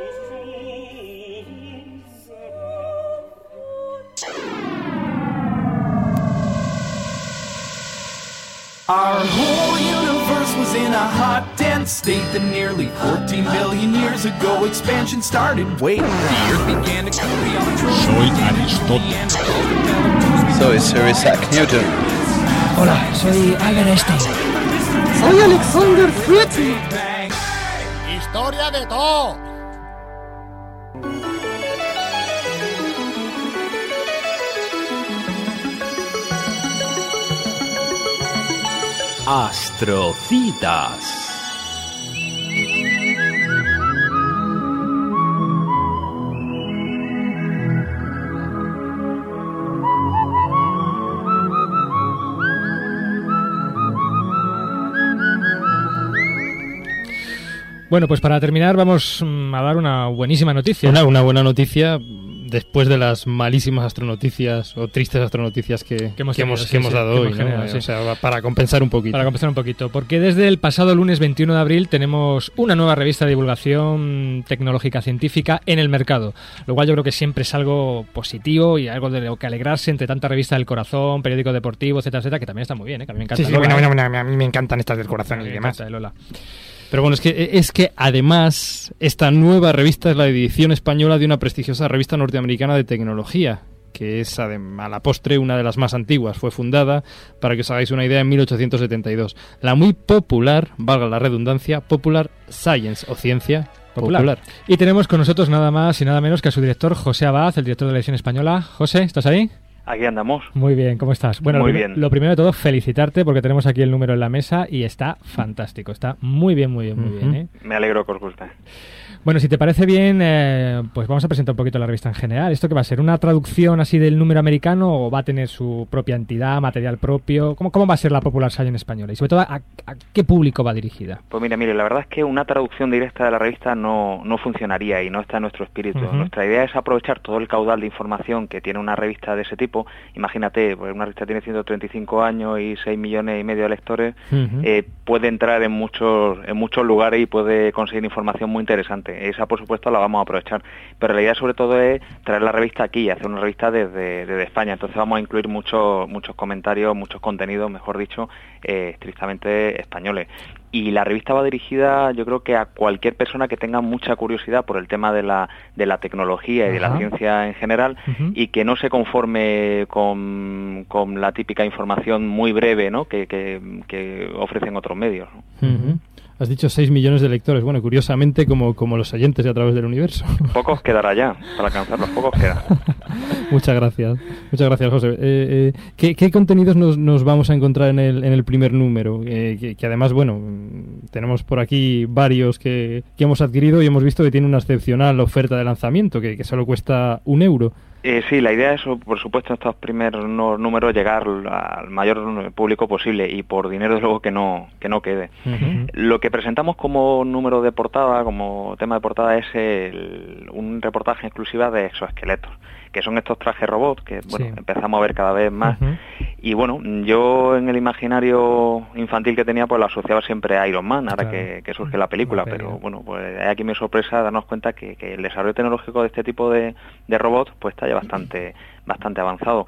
Hot, dense state that nearly 14 billion years ago expansion started. Wait, the Earth began to cool beyond the Soy Aristóteles. Soy Sir Isaac Newton. Hola, soy Albert Einstein. Soy Alexander Fritz. Historia de todo. Astrocitas. Bueno, pues para terminar vamos mm, a dar una buenísima noticia. Una, una buena noticia después de las malísimas astronoticias o tristes astronoticias que, Que hemos que tenido, hemos, sí, que hemos sí, dado hoy. hemos ¿no? generado, sí. O sea, para compensar un poquito. Para compensar un poquito, porque desde el pasado lunes 21 de abril tenemos una nueva revista de divulgación tecnológica científica en el mercado, lo cual yo creo que siempre es algo positivo y algo de lo que alegrarse entre tanta revista del corazón, periódico deportivo, etcétera, etcétera, que también está muy bien, ¿eh? que a mí me encanta. Sí, sí, Lola, bueno, bueno, a mí me encantan estas del corazón y demás. encanta, Lola. Pero bueno, es que, es que además esta nueva revista es la edición española de una prestigiosa revista norteamericana de tecnología, que es a la postre una de las más antiguas. Fue fundada, para que os hagáis una idea, en 1872. La muy popular, valga la redundancia, Popular Science o Ciencia Popular. Popular. Y tenemos con nosotros nada más y nada menos que a su director José Abad, el director de la edición española. José, ¿estás ahí? Aquí andamos. Muy bien, ¿cómo estás? Bueno, Muy lo, bien. lo primero de todo, felicitarte porque tenemos aquí el número en la mesa y está fantástico. Está muy bien, muy bien, muy bien. ¿eh? Me alegro que os guste. Bueno, si te parece bien, eh, pues vamos a presentar un poquito la revista en general. ¿Esto qué va a ser? ¿Una traducción así del número americano o va a tener su propia entidad, material propio? ¿Cómo, cómo va a ser la Popular Science española? Y sobre todo, ¿a, a qué público va dirigida? Pues mira, mire, la verdad es que una traducción directa de la revista no, no funcionaría y no está en nuestro espíritu. Nuestra idea es aprovechar todo el caudal de información que tiene una revista de ese tipo. Imagínate, pues una revista tiene 135 años y 6 millones y medio de lectores, eh, puede entrar en muchos, en muchos lugares y puede conseguir información muy interesante. Esa, por supuesto, la vamos a aprovechar. Pero la idea sobre todo es traer la revista aquí, hacer una revista desde, desde España. Entonces vamos a incluir muchos muchos comentarios, muchos contenidos, mejor dicho, eh, estrictamente españoles. y la revista va dirigida yo creo que a cualquier persona que tenga mucha curiosidad por el tema de la, de la tecnología y de la ciencia en general y que no se conforme con, con la típica información muy breve ¿no? que, que- que ofrecen otros medios. Has dicho 6 millones de lectores. Bueno, curiosamente, como, como los oyentes de a través del universo. Pocos quedará ya, para alcanzarlos, pocos quedan. Muchas gracias. Muchas gracias, José. Eh, eh, ¿qué, qué contenidos nos, nos vamos a encontrar en el, en el primer número? Eh, que, que además, bueno, tenemos por aquí varios que, que hemos adquirido y hemos visto que tiene una excepcional oferta de lanzamiento, que, que solo cuesta un euro. Eh, sí, la idea es, por supuesto, en estos primeros números llegar al mayor público posible y por dinero, desde luego, que no, que no quede. Lo que presentamos como número de portada, como tema de portada, es el- un reportaje exclusiva de exoesqueletos, que son estos trajes robots que bueno, Sí. empezamos a ver cada vez más. Y bueno, yo en el imaginario infantil que tenía, pues lo asociaba siempre a Iron Man, ahora Claro. que, que surge la película, pero ¿no? bueno, pues hay aquí mi sorpresa darnos cuenta que, que el desarrollo tecnológico de este tipo de, de robots pues está ya bastante bastante avanzado.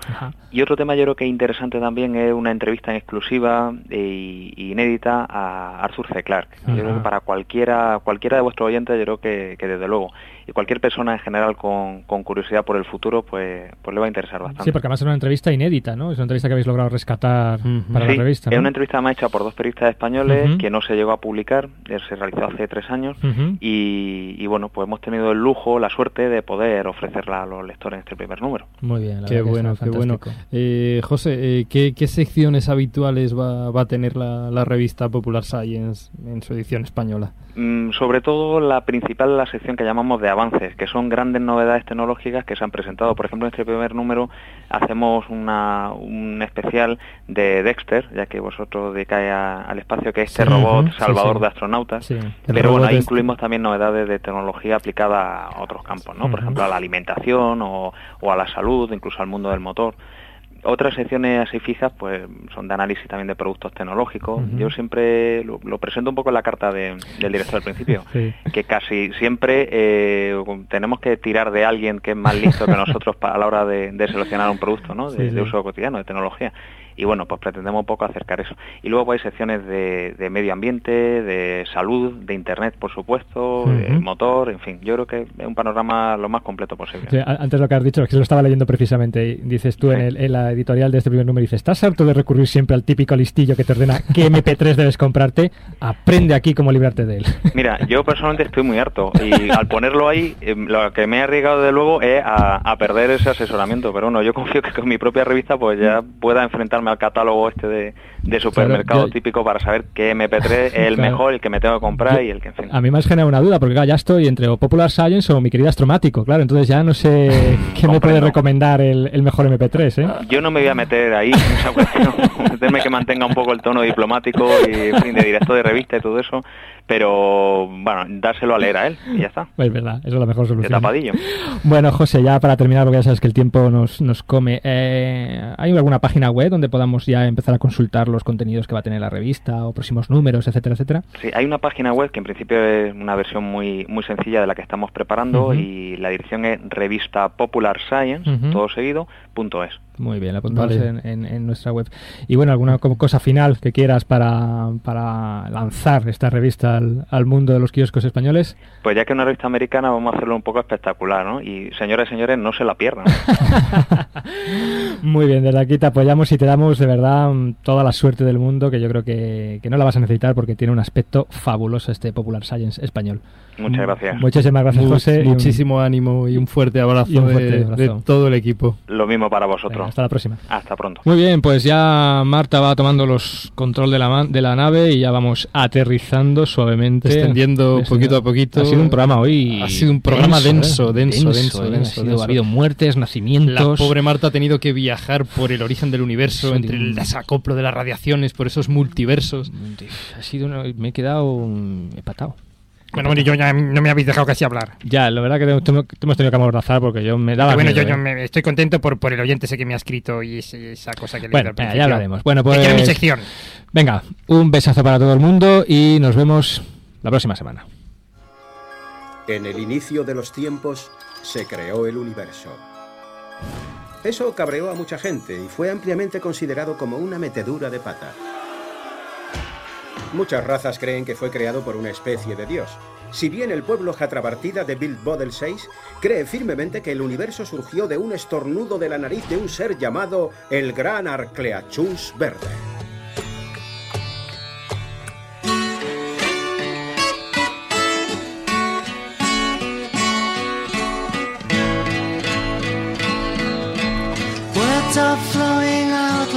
Y otro tema yo creo que interesante también es una entrevista en exclusiva e y inédita a Arthur C. Clarke. Yo Ajá. creo que para cualquiera cualquiera de vuestros oyentes, yo creo que, que desde luego, y cualquier persona en general con, con curiosidad por el futuro, pues, pues le va a interesar bastante. Sí, porque además es una entrevista inédita, ¿no? Es una entrevista que habéis logrado rescatar para Sí, la revista. es una entrevista más hecha por dos periodistas españoles que no se llegó a publicar, eh, se realizó hace tres años y, y, bueno, pues hemos tenido el lujo, la suerte de poder a los lectores en este primer número. Muy bien, la Qué bueno, qué bueno. Eh, José, eh, ¿qué, qué secciones habituales va, va a tener la, la revista Popular Science en su edición española? Mm, sobre todo la principal, la sección que llamamos de avances, que son grandes novedades tecnológicas que se han presentado. Por ejemplo, en este primer número hacemos una, un especial de Dexter, ya que vosotros dedicáis a- al espacio, que es este Sí, robot salvador sí. de astronautas. Pero bueno, ahí este. incluimos también novedades de tecnología aplicada a otros campos, ¿no? Por ejemplo, a la alimentación o, o a la salud, incluso al mundo del motor. Otras secciones así fijas, pues son de análisis también de productos tecnológicos. Yo siempre lo, lo presento un poco en la carta de- del director al principio, Sí. que casi siempre eh, tenemos que tirar de alguien que es más listo que nosotros a la hora de, de seleccionar un producto, ¿no? De, Sí, de sí. uso cotidiano, de tecnología. Y bueno, pues pretendemos un poco acercar eso. Y luego pues, hay secciones de, de medio ambiente, de salud, de internet, por supuesto, motor, en fin. Yo creo que es un panorama lo más completo posible. Sí, antes lo que has dicho, que lo estaba leyendo precisamente. y Dices tú en, el- en la editorial de este primer número, dices, ¿estás harto de recurrir siempre al típico listillo que te ordena qué MP3 debes comprarte? Aprende aquí cómo librarte de él. Mira, yo personalmente estoy muy harto y al ponerlo ahí, eh, lo que me he arriesgado de luego es a, a perder ese asesoramiento. Pero bueno, yo confío que con mi propia revista pues ya pueda enfrentarme al catálogo este de, de supermercado Claro, yo- típico para saber qué MP3 es el Claro. mejor, el que me tengo que comprar y el que en fin. A mí me has generado una duda, porque claro, ya estoy entre o Popular Science o mi querida Astromático, claro, entonces ya no sé qué me puede recomendar el, el mejor MP3, ¿eh? Yo no me voy a meter ahí en esa cuestión, meterme que mantenga un poco el tono diplomático y en fin, de director de revista y todo eso, pero bueno, dárselo a leer a él y ya está. Es verdad, es la mejor De solución. tapadillo. Bueno, José, ya para terminar, porque ya sabes que el tiempo nos, nos come, eh, ¿hay alguna página web donde podamos ya empezar a consultar los contenidos que va a tener la revista o próximos números, etcétera, etcétera? Sí, hay una página web que en principio es una versión muy muy sencilla de la que estamos preparando y la dirección es revista Popular Science, Ujú. todo seguido, punto es. Muy bien, la apuntamos Vale. en, en- en nuestra web. Y bueno, alguna co- cosa final que quieras para, para lanzar esta revista al, al mundo de los kioscos españoles. Pues ya que es una revista americana vamos a hacerlo un poco espectacular, ¿no? Y señoras y señores, no se la pierdan. Muy bien, desde aquí te apoyamos y te damos de verdad mm, toda la suerte del mundo, que yo creo que, que no la vas a necesitar porque tiene un aspecto fabuloso este Popular Science español. Muchas gracias. Muchísimas gracias, José. y un- Muchísimo ánimo y un fuerte abrazo, y un fuerte de, abrazo. de todo el equipo. Lo mismo para vosotros. Hasta la próxima. Hasta pronto. Muy bien, pues ya Marta va tomando los control de la, de la nave y ya vamos aterrizando suavemente. Descendiendo. poquito a poquito. Ha sido un programa hoy. Ha sido un programa denso, ¿eh? denso, denso, ¿eh? denso, Ha, sido- denso. ha habido muertes, La nacimientos. pobre Marta ha tenido que viajar por el origen del universo, entre el desacoplo de las radiaciones, por esos multiversos. Ha sido una- me he quedado mm, empatado. Bueno, bueno, yo ya no me habéis dejado casi hablar. Ya, la verdad que te, te- te hemos tenido que amordazar porque yo me daba bueno, miedo, yo, yo ¿eh? me- estoy contento por, por el oyente ese que me ha escrito y ese- esa cosa que le Bueno, al venga, principio. ya hablaremos. Bueno, pues quiero mi sección. Venga, un besazo para todo el mundo y nos vemos la próxima semana. En el inicio de los tiempos se creó el universo. Eso cabreó a mucha gente y fue ampliamente considerado como una metedura de pata. Muchas razas creen que fue creado por una especie de dios. Si bien el pueblo Jatrabartida de Bill Bodel 6 cree firmemente que el universo surgió de un estornudo de la nariz de un ser llamado el Gran Arcleachus Verde.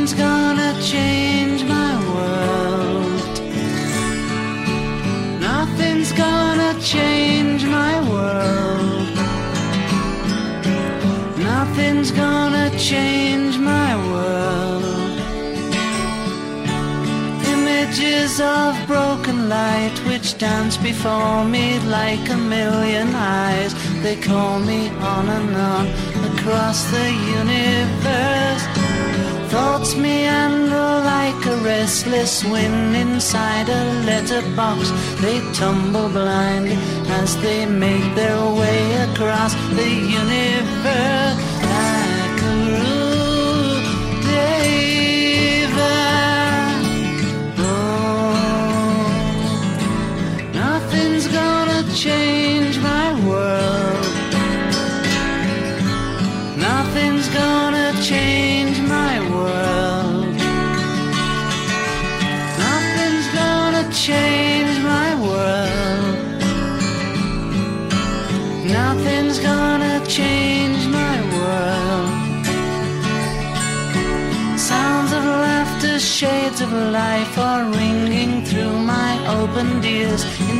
Nothing's gonna change my world. Nothing's gonna change my world. Nothing's gonna change my world. Images of broken light which dance before me like a million eyes. They call me on and on across the universe. Thoughts meander like a restless wind inside a letterbox. They tumble blindly as they make their way across the universe. Like a. Oh, nothing's gonna change my world. Nothing's gonna change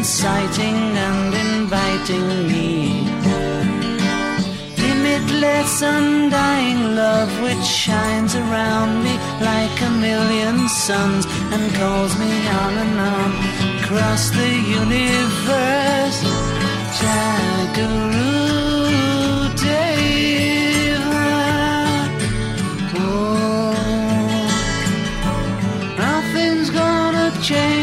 inciting and inviting me. Limitless, undying love which shines around me like a million suns and calls me on and on across the universe. Deva. Oh, nothing's gonna change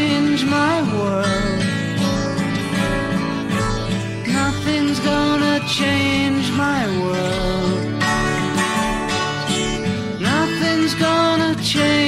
change